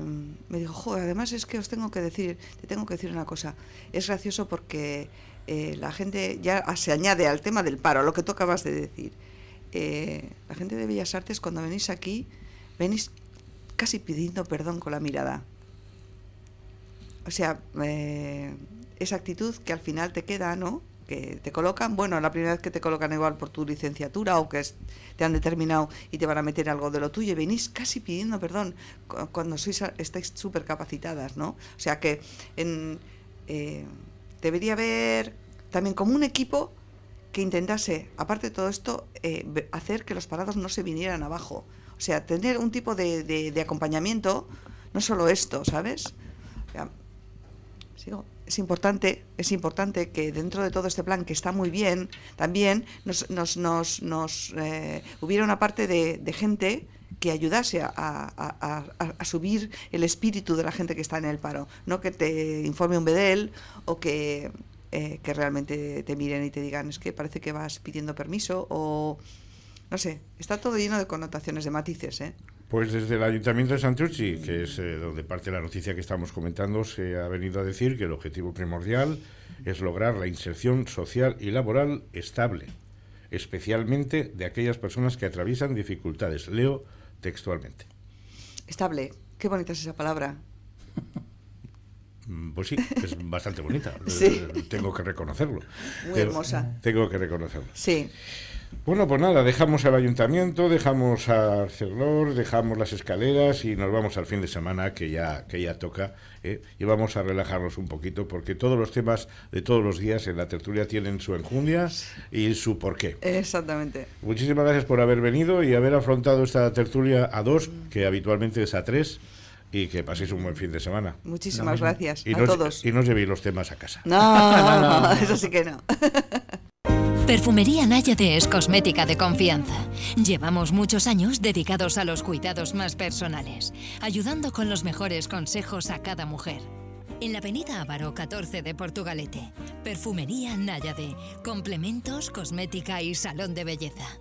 me dijo, joder, además es que os tengo que decir, te tengo que decir una cosa. Es gracioso porque eh, la gente ya se añade al tema del paro, lo que tú acabas de decir. Eh, la gente de Bellas Artes, cuando venís aquí, venís casi pidiendo perdón con la mirada. o sea, esa actitud que al final te queda, ¿no? Que te colocan, bueno, la primera vez que te colocan igual por tu licenciatura o que te han determinado y te van a meter algo de lo tuyo, y venís casi pidiendo perdón cuando sois estáis súper capacitadas, ¿no? O sea que en, eh, debería haber también como un equipo que intentase, aparte de todo esto, eh, hacer que los parados no se vinieran abajo. O sea, tener un tipo de, de acompañamiento, no solo esto, ¿sabes? sigo es importante, es importante que dentro de todo este plan, que está muy bien, también nos, nos, nos, nos eh, hubiera una parte de, gente que ayudase a, subir el espíritu de la gente que está en el paro. No que te informe un bedel o que, eh, que realmente te miren y te digan, es que parece que vas pidiendo permiso o... No sé, está todo lleno de connotaciones, de matices, ¿eh? Pues desde el Ayuntamiento de Santurci, que es eh, donde parte la noticia que estamos comentando, se ha venido a decir que el objetivo primordial es lograr la inserción social y laboral estable, especialmente de aquellas personas que atraviesan dificultades. Leo textualmente. Estable, qué bonita es esa palabra. Mm, pues sí, es bastante bonita. [laughs] sí. Tengo que reconocerlo. Muy hermosa. Tengo que reconocerlo. Sí. Bueno, pues nada, dejamos al ayuntamiento, dejamos al Cerlor, dejamos las escaleras y nos vamos al fin de semana que ya, que ya toca ¿eh? y vamos a relajarnos un poquito porque todos los temas de todos los días en la tertulia tienen su enjundia y su porqué. Exactamente. Muchísimas gracias por haber venido y haber afrontado esta tertulia a dos, que habitualmente es a tres y que paséis un buen fin de semana. Muchísimas gracias y a todos. Y no os llevéis los temas a casa. no, [laughs] no, eso sí que no. Perfumería Náyade es cosmética de confianza. Llevamos muchos años dedicados a los cuidados más personales, ayudando con los mejores consejos a cada mujer. En la avenida Ávaro 14 de Portugalete, Perfumería Náyade, complementos, cosmética y salón de belleza.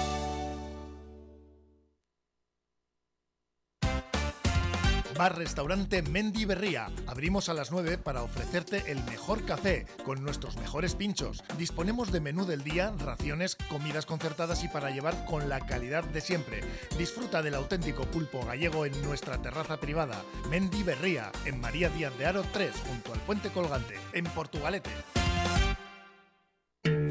Bar-restaurante Mendy Berría. Abrimos a las 9 para ofrecerte el mejor café con nuestros mejores pinchos. Disponemos de menú del día, raciones, comidas concertadas y para llevar con la calidad de siempre. Disfruta del auténtico pulpo gallego en nuestra terraza privada. Mendy Berría, en María Díaz de Aro 3, junto al puente colgante, en Portugalete.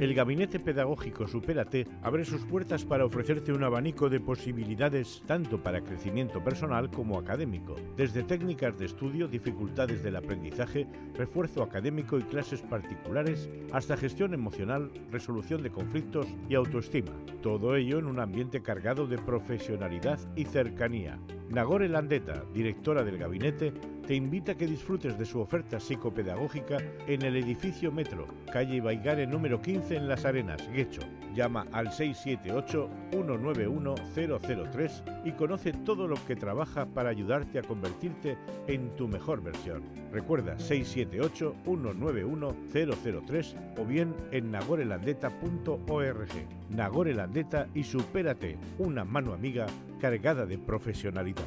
El Gabinete Pedagógico Supérate abre sus puertas para ofrecerte un abanico de posibilidades tanto para crecimiento personal como académico, desde técnicas de estudio, dificultades del aprendizaje, refuerzo académico y clases particulares, hasta gestión emocional, resolución de conflictos y autoestima. Todo ello en un ambiente cargado de profesionalidad y cercanía. Nagore Landeta, directora del gabinete, te invita a que disfrutes de su oferta psicopedagógica en el edificio Metro, calle Baigare número 15 en Las Arenas, Guecho. Llama al 678-191-003 y conoce todo lo que trabaja para ayudarte a convertirte en tu mejor versión. Recuerda 678-191-003 o bien en nagorelandeta.org. Nagore Landeta y supérate, una mano amiga cargada de profesionalidad.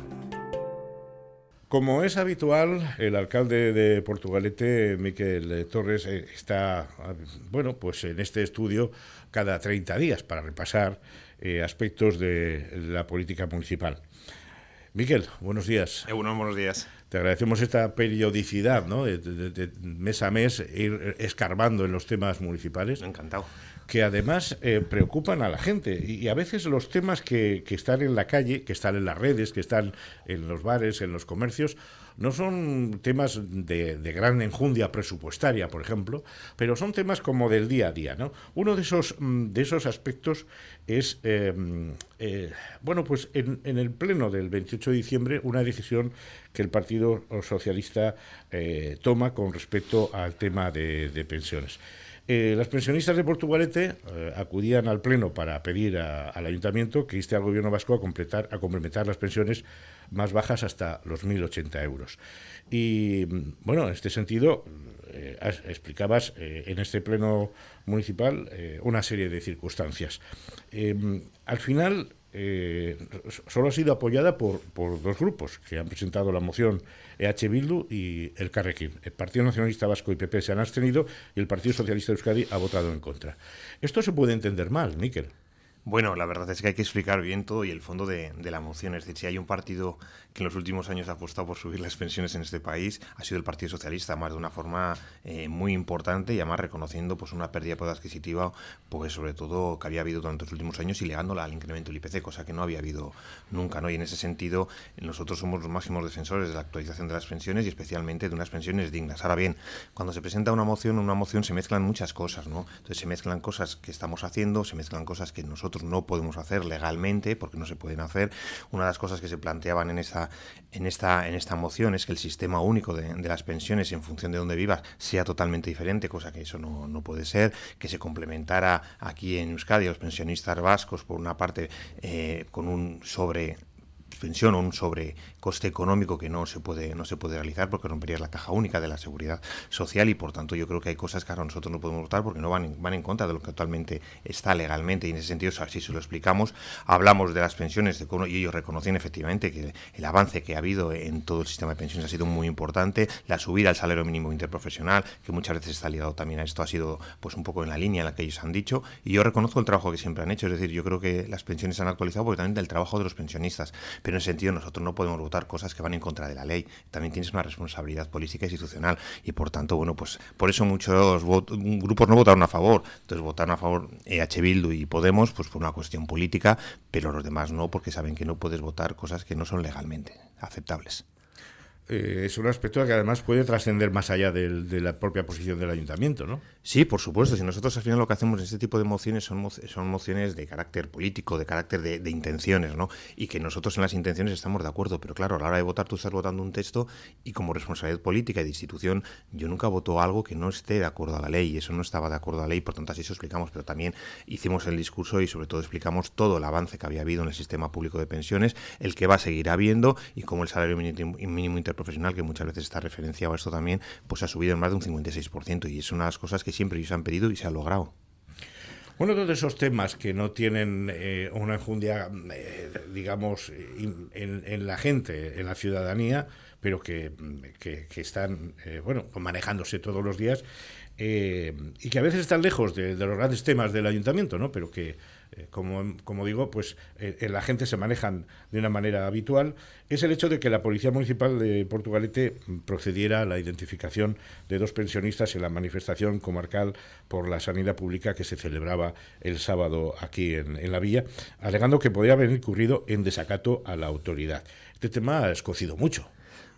Como es habitual, el alcalde de Portugalete, Miquel Torres, eh, está, bueno, pues en este estudio cada 30 días para repasar eh, aspectos de la política municipal. Miquel, buenos días. Eh, buenos días. Te agradecemos esta periodicidad, ¿no? De, mes a mes ir escarbando en los temas municipales. Encantado que además eh, preocupan a la gente. Y, a veces los temas que, que, están en la calle, que están en las redes, que están en los bares, en los comercios, no son temas de, de, gran enjundia presupuestaria, por ejemplo, pero son temas como del día a día. ¿no? Uno de esos, mm, de esos aspectos es, em, eh, bueno, pues en, en, el pleno del 28 de diciembre, una decisión que el Partido Socialista eh, toma con respecto al tema de, de pensiones. Eh, las pensionistas de Portugalete eh, acudían al Pleno para pedir al Ayuntamiento que inste al Gobierno vasco a, completar, a complementar las pensiones más bajas hasta los 1.080 euros. Y bueno, en este sentido, eh, explicabas en este Pleno municipal una serie de circunstancias. al final, eh, solo ha sido apoyada por, por, dos grupos que han presentado la moción EH Bildu y el Carrequín. El Partido Nacionalista Vasco y PP se han abstenido y el Partido Socialista de Euskadi ha votado en contra. Esto se puede entender mal, Níquel. Bueno, la verdad es que hay que explicar bien todo y el fondo de, la moción. Es decir, si hay un partido que en los últimos años ha apostado por subir las pensiones en este país, ha sido el Partido Socialista, más de una forma eh, muy importante y además reconociendo pues una pérdida de poder adquisitiva, pues sobre todo que había habido durante los últimos años y legándola al incremento del IPC, cosa que no había habido nunca. ¿no? Y en ese sentido, nosotros somos los máximos defensores de la actualización de las pensiones y especialmente de unas pensiones dignas. Ahora bien, cuando se presenta una moción, una moción se mezclan muchas cosas, ¿no? Entonces se mezclan cosas que estamos haciendo, se mezclan cosas que nosotros no podemos hacer legalmente, porque no se pueden hacer. Una de las cosas que se planteaban en esta, en esta, en esta moción es que el sistema único de, las pensiones en función de dónde vivas sea totalmente diferente, cosa que eso no, no puede ser, que se complementara aquí en Euskadi a los pensionistas vascos, por una parte, eh, con un sobre pensión o un sobrecoste económico que no se puede no se puede realizar porque rompería la caja única de la seguridad social y por tanto yo creo que hay cosas que ahora nosotros no podemos votar porque no van van en contra de lo que actualmente está legalmente. Y en ese sentido si se lo explicamos hablamos de las pensiones de, y ellos reconocen efectivamente que el avance que ha habido en todo el sistema de pensiones ha sido muy importante. La subida al salario mínimo interprofesional que muchas veces está ligado también a esto ha sido pues un poco en la línea en la que ellos han dicho. Y yo reconozco el trabajo que siempre han hecho. Es decir yo creo que las pensiones han actualizado porque también del trabajo de los pensionistas. Pero en ese sentido nosotros no podemos votar cosas que van en contra de la ley. También tienes una responsabilidad política e institucional y por tanto, bueno, pues por eso muchos grupos no votaron a favor. Entonces votaron a favor EH Bildu y Podemos pues por una cuestión política, pero los demás no porque saben que no puedes votar cosas que no son legalmente aceptables. Eh, es un aspecto que además puede trascender más allá de la propia posición del ayuntamiento, ¿no? Sí, por supuesto. Si nosotros al final lo que hacemos en este tipo de mociones son, son mociones de carácter político, de carácter de, intenciones, ¿no? Y que nosotros en las intenciones estamos de acuerdo. Pero claro, a la hora de votar tú estás votando un texto y como responsabilidad política y de institución, yo nunca voto algo que no esté de acuerdo a la ley. Y eso no estaba de acuerdo a la ley, por tanto así eso explicamos. Pero también hicimos el discurso y sobre todo explicamos todo el avance que había habido en el sistema público de pensiones, el que va a seguir habiendo y cómo el salario mínimo interprofesional, que muchas veces está referenciado a esto también, pues ha subido en más de un 56%. Y es una de las cosas que siempre ellos han pedido y se ha logrado. Bueno, todos esos temas que no tienen eh, una enjundia, eh, digamos, en, la gente, en la ciudadanía, pero que, están, eh, bueno, manejándose todos los días y que a veces están lejos de, de, los grandes temas del ayuntamiento, ¿no? Pero que eh, como, como, digo, pues eh, la gente se manejan de una manera habitual, es el hecho de que la Policía Municipal de Portugalete procediera a la identificación de dos pensionistas en la manifestación comarcal por la sanidad pública que se celebraba el sábado aquí en, en la villa, alegando que podría haber incurrido en desacato a la autoridad. Este tema ha escocido mucho.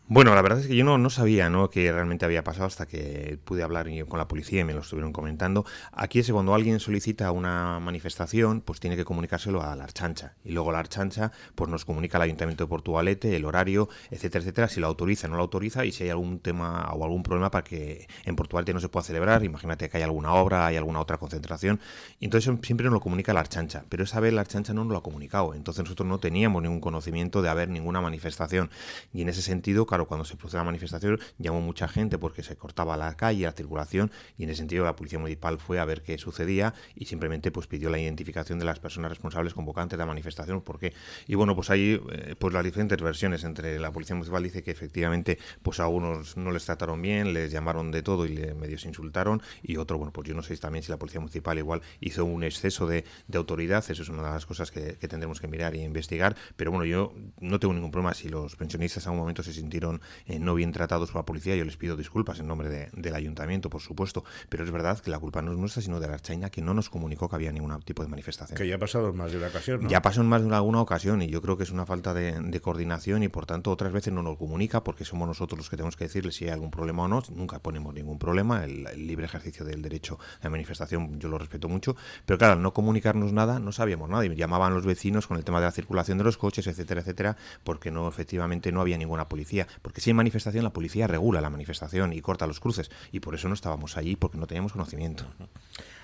Bueno, la verdad es que yo no, no sabía ¿no? qué realmente había pasado hasta que pude hablar con la policía y me lo estuvieron comentando. Aquí es que cuando alguien solicita una manifestación, pues tiene que comunicárselo a la Archancha. Y luego la Archancha pues nos comunica al Ayuntamiento de Portugalete, el horario, etcétera, etcétera, si lo autoriza o no lo autoriza y si hay algún tema o algún problema para que en Portugalete no se pueda celebrar. Imagínate que hay alguna obra, hay alguna otra concentración. Y entonces siempre nos lo comunica la Archancha. Pero esa vez la Archancha no nos lo ha comunicado. Entonces nosotros no teníamos ningún conocimiento de haber ninguna manifestación. Y en ese sentido, claro, cuando se produjo la manifestación llamó mucha gente porque se cortaba la calle, la circulación y en ese sentido la policía municipal fue a ver qué sucedía y simplemente pues pidió la identificación de las personas responsables convocantes de la manifestación. porque Y bueno, pues hay eh, pues las diferentes versiones entre la policía municipal dice que efectivamente pues a unos no les trataron bien, les llamaron de todo y le medio insultaron y otro, bueno, pues yo no sé también si la policía municipal igual hizo un exceso de, autoridad, eso es una de las cosas que, que tendremos que mirar y investigar, pero bueno, yo no tengo ningún problema si los pensionistas a un momento se sintieron eh, no bien tratados por la policía. Yo les pido disculpas en nombre del ayuntamiento, por supuesto, pero es verdad que la culpa no es nuestra, sino de la China, que no nos comunicó que había ningún tipo de manifestación. Que ya ha pasado en más de una ocasión, ¿no? Ya pasó en más de alguna ocasión y yo creo que es una falta de, coordinación y por tanto otras veces no nos comunica porque somos nosotros los que tenemos que decirle si hay algún problema o no. Nunca ponemos ningún problema. El, libre ejercicio del derecho de manifestación yo lo respeto mucho, pero claro, al no comunicarnos nada no sabíamos nada y llamaban los vecinos con el tema de la circulación de los coches, etcétera, etcétera, porque no efectivamente no había ninguna policía. Porque si hay manifestación, la policía regula la manifestación y corta los cruces, y por eso no estábamos allí, porque no teníamos conocimiento.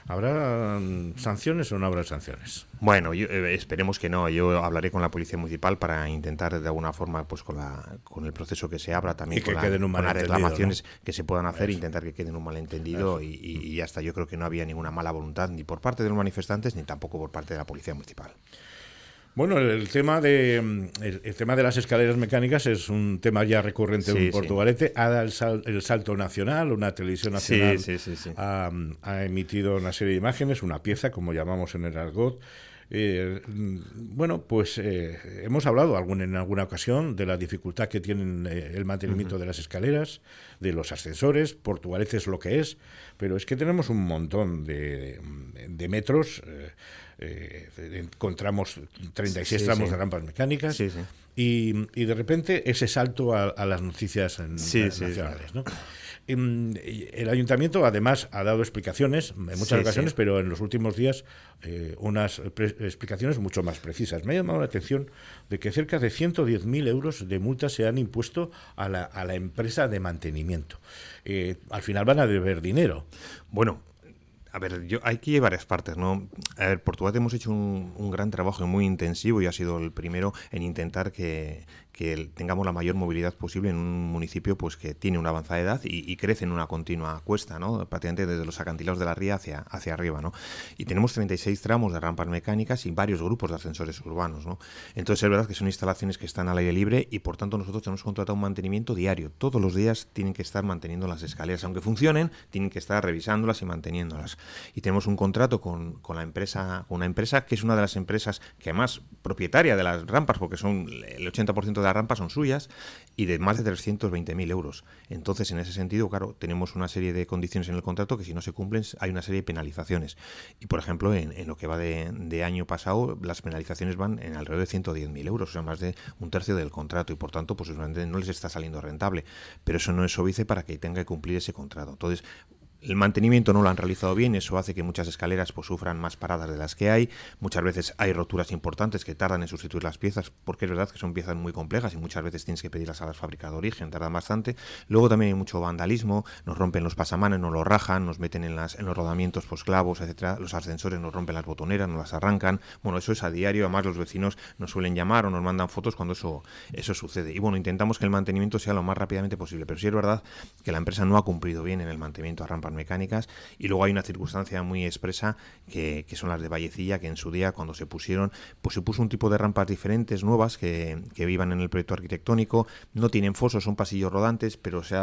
¿Habrá mm, sanciones o no habrá sanciones? Bueno, eh, esperemos que no. Yo hablaré con la policía municipal para intentar de alguna forma, pues con, la, con el proceso que se abra también, con, con las reclamaciones ¿no? que se puedan hacer, intentar que queden un malentendido y, y, y hasta yo creo que no había ninguna mala voluntad ni por parte de los manifestantes ni tampoco por parte de la policía municipal. Bueno, el, el tema de el, el, tema de las escaleras mecánicas es un tema ya recurrente Sí, en Portugalete. Ha dado el, sal- el salto nacional, una televisión nacional Sí, sí, sí, sí. Ha, ha emitido una serie de imágenes, una pieza, como llamamos en el argot. Eh, mm, bueno, pues eh, hemos hablado algún, en alguna ocasión de la dificultad que tienen eh, el mantenimiento de las escaleras, de los ascensores. Portugalete es lo que es, pero es que tenemos un montón de, de metros. eh, eh, encontramos 36 Sí, tramos sí. de rampas mecánicas Sí. Y, y de repente ese salto a, a las noticias en- sí, nacionales. ¿no? Em, el ayuntamiento además ha dado explicaciones en muchas ocasiones, pero en los últimos días eh, unas explicaciones mucho más precisas. Me ha llamado la atención de que cerca de 110.000 euros de multas se han impuesto a la, a la empresa de mantenimiento. Eh, al final van a deber dinero. Bueno, a ver, yo, hay que llevar varias partes, ¿no? A ver, Portugal hemos hecho un, gran trabajo muy intensivo y ha sido el primero en intentar que, que tengamos la mayor movilidad posible en un municipio pues que tiene una avanzada edad y, y crece en una continua cuesta, ¿no? Prácticamente desde los acantilados de la ría hacia, hacia arriba, ¿no? Y tenemos 36 tramos de rampas mecánicas y varios grupos de ascensores urbanos, ¿no? Entonces es verdad que son instalaciones que están al aire libre y por tanto nosotros tenemos contratado un mantenimiento diario. Todos los días tienen que estar manteniendo las escaleras, aunque funcionen, tienen que estar revisándolas y manteniéndolas. Y tenemos un contrato con, con la empresa, con una empresa que es una de las empresas que además propietaria de las rampas, porque son el 80% de las rampas son suyas y de más de 320.000 euros. Entonces, en ese sentido, claro, tenemos una serie de condiciones en el contrato que si no se cumplen hay una serie de penalizaciones. Y, por ejemplo, en, lo que va de, año pasado, las penalizaciones van en alrededor de 110.000 euros, o sea, más de un tercio del contrato y, por tanto, pues no les está saliendo rentable. Pero eso no es óbice para que tenga que cumplir ese contrato. Entonces, el mantenimiento no lo han realizado bien, eso hace que muchas escaleras pues, sufran más paradas de las que hay. Muchas veces hay roturas importantes que tardan en sustituir las piezas, porque es verdad que son piezas muy complejas y muchas veces tienes que pedirlas a las fábricas de origen, tardan bastante. Luego también hay mucho vandalismo, nos rompen los pasamanes, nos los rajan, nos meten en, las, en los rodamientos pues, clavos, etcétera. Los ascensores nos rompen las botoneras, nos las arrancan. Bueno, eso es a diario, además los vecinos nos suelen llamar o nos mandan fotos cuando eso, eso sucede. Y bueno, intentamos que el mantenimiento sea lo más rápidamente posible, pero sí es verdad que la empresa no ha cumplido bien en el mantenimiento a mecánicas y luego hay una circunstancia muy expresa que, son las de Vallecilla, que en su día cuando se pusieron, pues se puso un tipo de rampas diferentes, nuevas, que, que vivan en el proyecto arquitectónico, no tienen fosos, son pasillos rodantes, pero se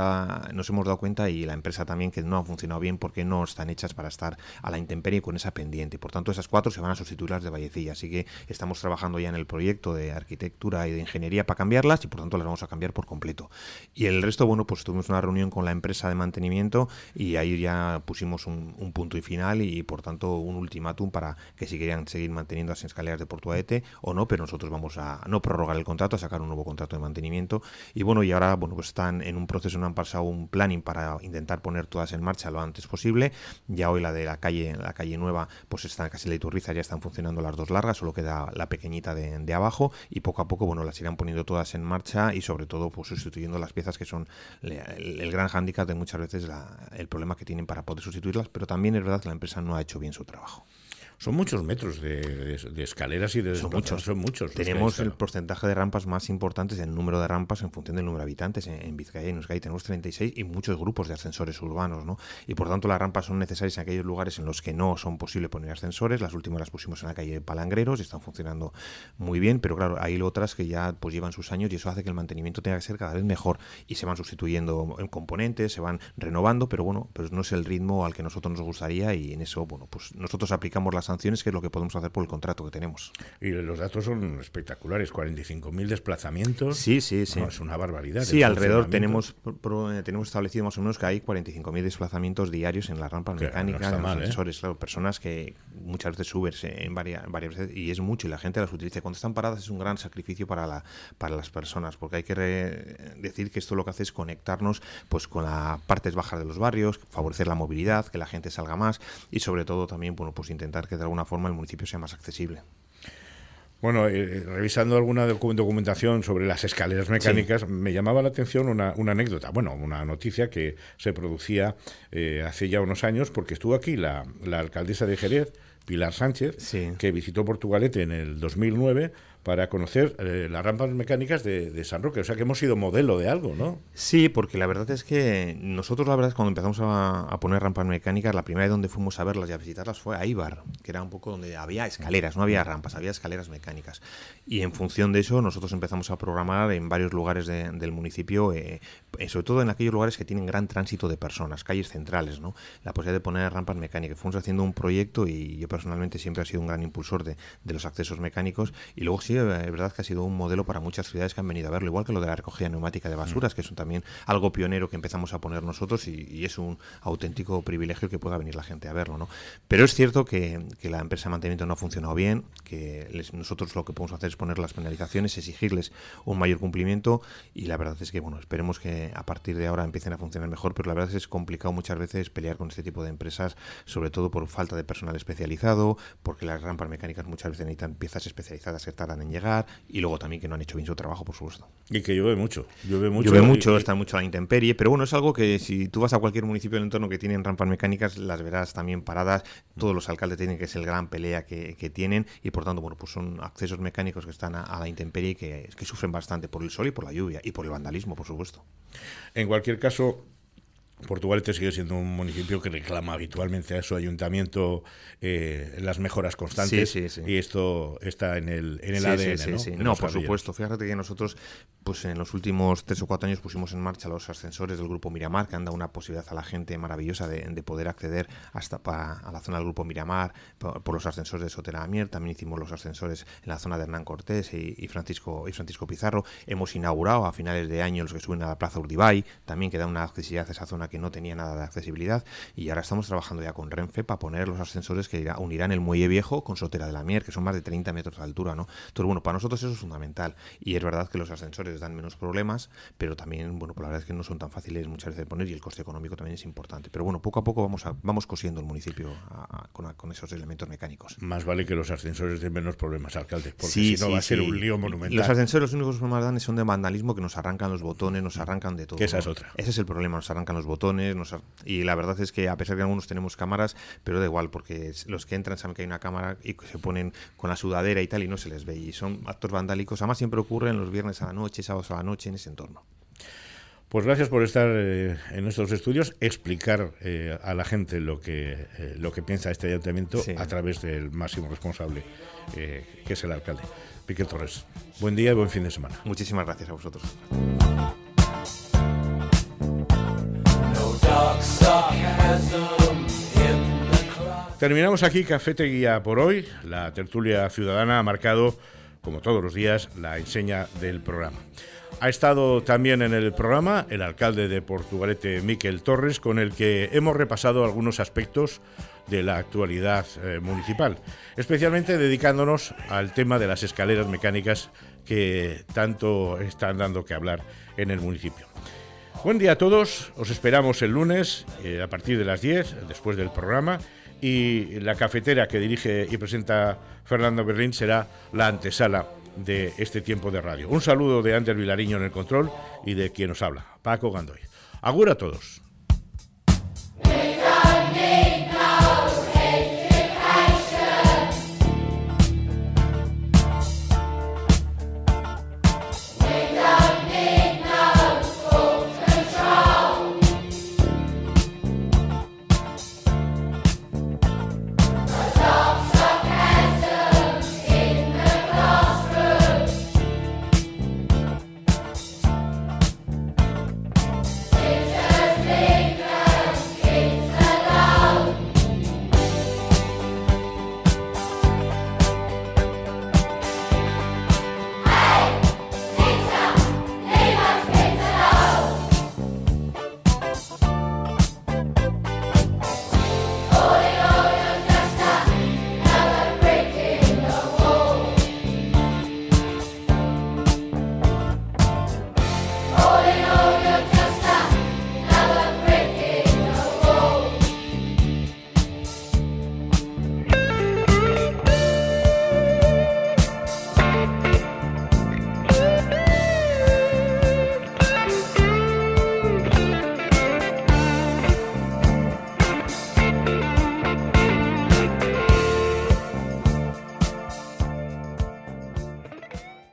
nos hemos dado cuenta y la empresa también que no han funcionado bien porque no están hechas para estar a la intemperie con esa pendiente. Por tanto, esas cuatro se van a sustituir las de Vallecilla, así que estamos trabajando ya en el proyecto de arquitectura y de ingeniería para cambiarlas y por tanto las vamos a cambiar por completo. Y el resto, bueno, pues tuvimos una reunión con la empresa de mantenimiento y ahí ya pusimos un, un punto y final y por tanto un ultimátum para que si querían seguir manteniendo las escaleras de Portugalete o no, pero nosotros vamos a no prorrogar el contrato, a sacar un nuevo contrato de mantenimiento y bueno, y ahora bueno, pues están en un proceso, no han pasado un planning para intentar poner todas en marcha lo antes posible. Ya hoy la de la calle, la calle nueva, pues está casi la Iturriza, ya están funcionando las dos largas, solo queda la pequeñita de, abajo y poco a poco, bueno, las irán poniendo todas en marcha y sobre todo pues sustituyendo las piezas que son el, el gran hándicap de muchas veces la- el problema que tienen para poder sustituirlas, pero también es verdad que la empresa no ha hecho bien su trabajo. Son muchos metros de, de- de escaleras y de Son muchos. Son muchos. Tenemos el claro. porcentaje de rampas más importantes, el número de rampas en función del número de habitantes. En, en Vizcaya y en Euskadi tenemos 36 y muchos grupos de ascensores urbanos, ¿no? Y por tanto las rampas son necesarias en aquellos lugares en los que no son posible poner ascensores. Las últimas las pusimos en la calle de Palangreros y están funcionando muy bien, pero claro, hay otras que ya pues llevan sus años y eso hace que el mantenimiento tenga que ser cada vez mejor y se van sustituyendo en componentes, se van renovando, pero bueno, pues no es el ritmo al que nosotros nos gustaría y en eso, bueno, pues nosotros aplicamos las sanciones, que es lo que podemos hacer por el contrato que tenemos. Y los datos son espectaculares, 45.000 desplazamientos. Sí, sí, sí. No, es una barbaridad. Sí, alrededor tenemos eh, tenemos establecido más o menos que hay 45.000 desplazamientos diarios en las rampas no mecánicas, en los mal, ¿eh? ascensores, claro, personas que muchas veces suben en varias, varias veces y es mucho y la gente las utiliza. Cuando están paradas es un gran sacrificio para, la, para las personas, porque hay que re- decir que esto lo que hace es conectarnos pues con las partes bajas de los barrios, favorecer la movilidad, que la gente salga más y sobre todo también bueno pues intentar que de alguna forma el municipio sea más accesible. Bueno, eh, revisando alguna documentación sobre las escaleras mecánicas, me llamaba la atención una, anécdota, bueno, una noticia que se producía eh, hace ya unos años, porque estuvo aquí la, la alcaldesa de Jerez, Pilar Sánchez, que visitó Portugalete en el 2009 para conocer eh, las rampas mecánicas de, San Roque. O sea que hemos sido modelo de algo, ¿no? Sí, porque la verdad es que nosotros, la verdad, es cuando empezamos a, poner rampas mecánicas, la primera vez donde fuimos a verlas y a visitarlas fue a Ibar, que era un poco donde había escaleras, no había rampas, había escaleras mecánicas. Y en función de eso, nosotros empezamos a programar en varios lugares del municipio, eh, eh, sobre todo en aquellos lugares que tienen gran tránsito de personas, calles centrales, ¿no? La posibilidad de poner rampas mecánicas. Fuimos haciendo un proyecto y yo personalmente siempre he sido un gran impulsor de, de los accesos mecánicos y luego sí es verdad que ha sido un modelo para muchas ciudades que han venido a verlo, igual que lo de la recogida neumática de basuras, mm. que es también algo pionero que empezamos a poner nosotros y, es un auténtico privilegio que pueda venir la gente a verlo. ¿no? Pero es cierto que, la empresa de mantenimiento no ha funcionado bien, que nosotros lo que podemos hacer es poner las penalizaciones, exigirles un mayor cumplimiento y la verdad es que, bueno, esperemos que a partir de ahora empiecen a funcionar mejor, pero la verdad es que es complicado muchas veces pelear con este tipo de empresas, sobre todo por falta de personal especializado, porque las rampas mecánicas muchas veces necesitan piezas especializadas que tardan en llegar y luego también que no han hecho bien su trabajo, por supuesto. Y que llueve mucho. Llueve mucho, llueve mucho está mucho a la intemperie, pero bueno, es algo que si tú vas a cualquier municipio del entorno que tienen rampas mecánicas, las verás también paradas. Todos los alcaldes tienen que es el gran pelea que, tienen y por tanto, bueno, pues son accesos mecánicos que están a, la intemperie y que, que sufren bastante por el sol y por la lluvia y por el vandalismo, por supuesto. En cualquier caso, Portugalete sigue siendo un municipio que reclama habitualmente a su ayuntamiento eh, las mejoras constantes y esto está en el, en el ADN. ¿no? no por supuesto. Fíjate que nosotros pues en los últimos tres o cuatro años pusimos en marcha los ascensores del Grupo Miramar, que han dado una posibilidad a la gente maravillosa de, poder acceder hasta a la zona del Grupo Miramar por, los ascensores de Sotera Mier. También hicimos los ascensores en la zona de Hernán Cortés y, Francisco, y Francisco Pizarro. Hemos inaugurado a finales de año los que suben a la Plaza Urdibay, también que da una accesibilidad a esa zona que no tenía nada de accesibilidad y ahora estamos trabajando ya con Renfe para poner los ascensores que unirán el muelle viejo con Sotera de la Mier, que son más de 30 metros de altura, ¿no? Entonces, bueno, para nosotros eso es fundamental y es verdad que los ascensores dan menos problemas, pero también, bueno, pues la verdad es que no son tan fáciles muchas veces de poner y el coste económico también es importante. Pero bueno, poco a poco vamos, a, vamos cosiendo el municipio con, esos elementos mecánicos. Más vale que los ascensores den menos problemas, alcalde, porque si no va a ser un lío monumental. Los ascensores los únicos problemas dan son de vandalismo que nos arrancan los botones, nos arrancan de todo. esa es otra. Ese es el problema, nos arrancan los botones, y la verdad es que a pesar que algunos tenemos cámaras, pero da igual, porque los que entran saben que hay una cámara y se ponen con la sudadera y tal y no se les ve. Y son actos vandálicos. Además siempre ocurren los viernes a la noche, sábados a la noche en ese entorno. Pues gracias por estar eh, en nuestros estudios, explicar eh, a la gente lo que, eh, lo que piensa este ayuntamiento a través del máximo responsable, que es el alcalde. Piqué Torres. Buen día y buen fin de semana. Muchísimas gracias a vosotros. Terminamos aquí Café Guía por hoy. La tertulia ciudadana ha marcado, como todos los días, la enseña del programa. Ha estado también en el programa el alcalde de Portugalete, Miquel Torres, con el que hemos repasado algunos aspectos de la actualidad eh, municipal, especialmente dedicándonos al tema de las escaleras mecánicas que tanto están dando que hablar en el municipio. Buen día a todos, os esperamos el lunes eh, a partir de las 10, después del programa, y la cafetera que dirige y presenta Fernando Berrín será la antesala de este tiempo de radio. Un saludo de Ander Vilariño en el control y de quien nos habla, Paco Gandoy. Agur a todos.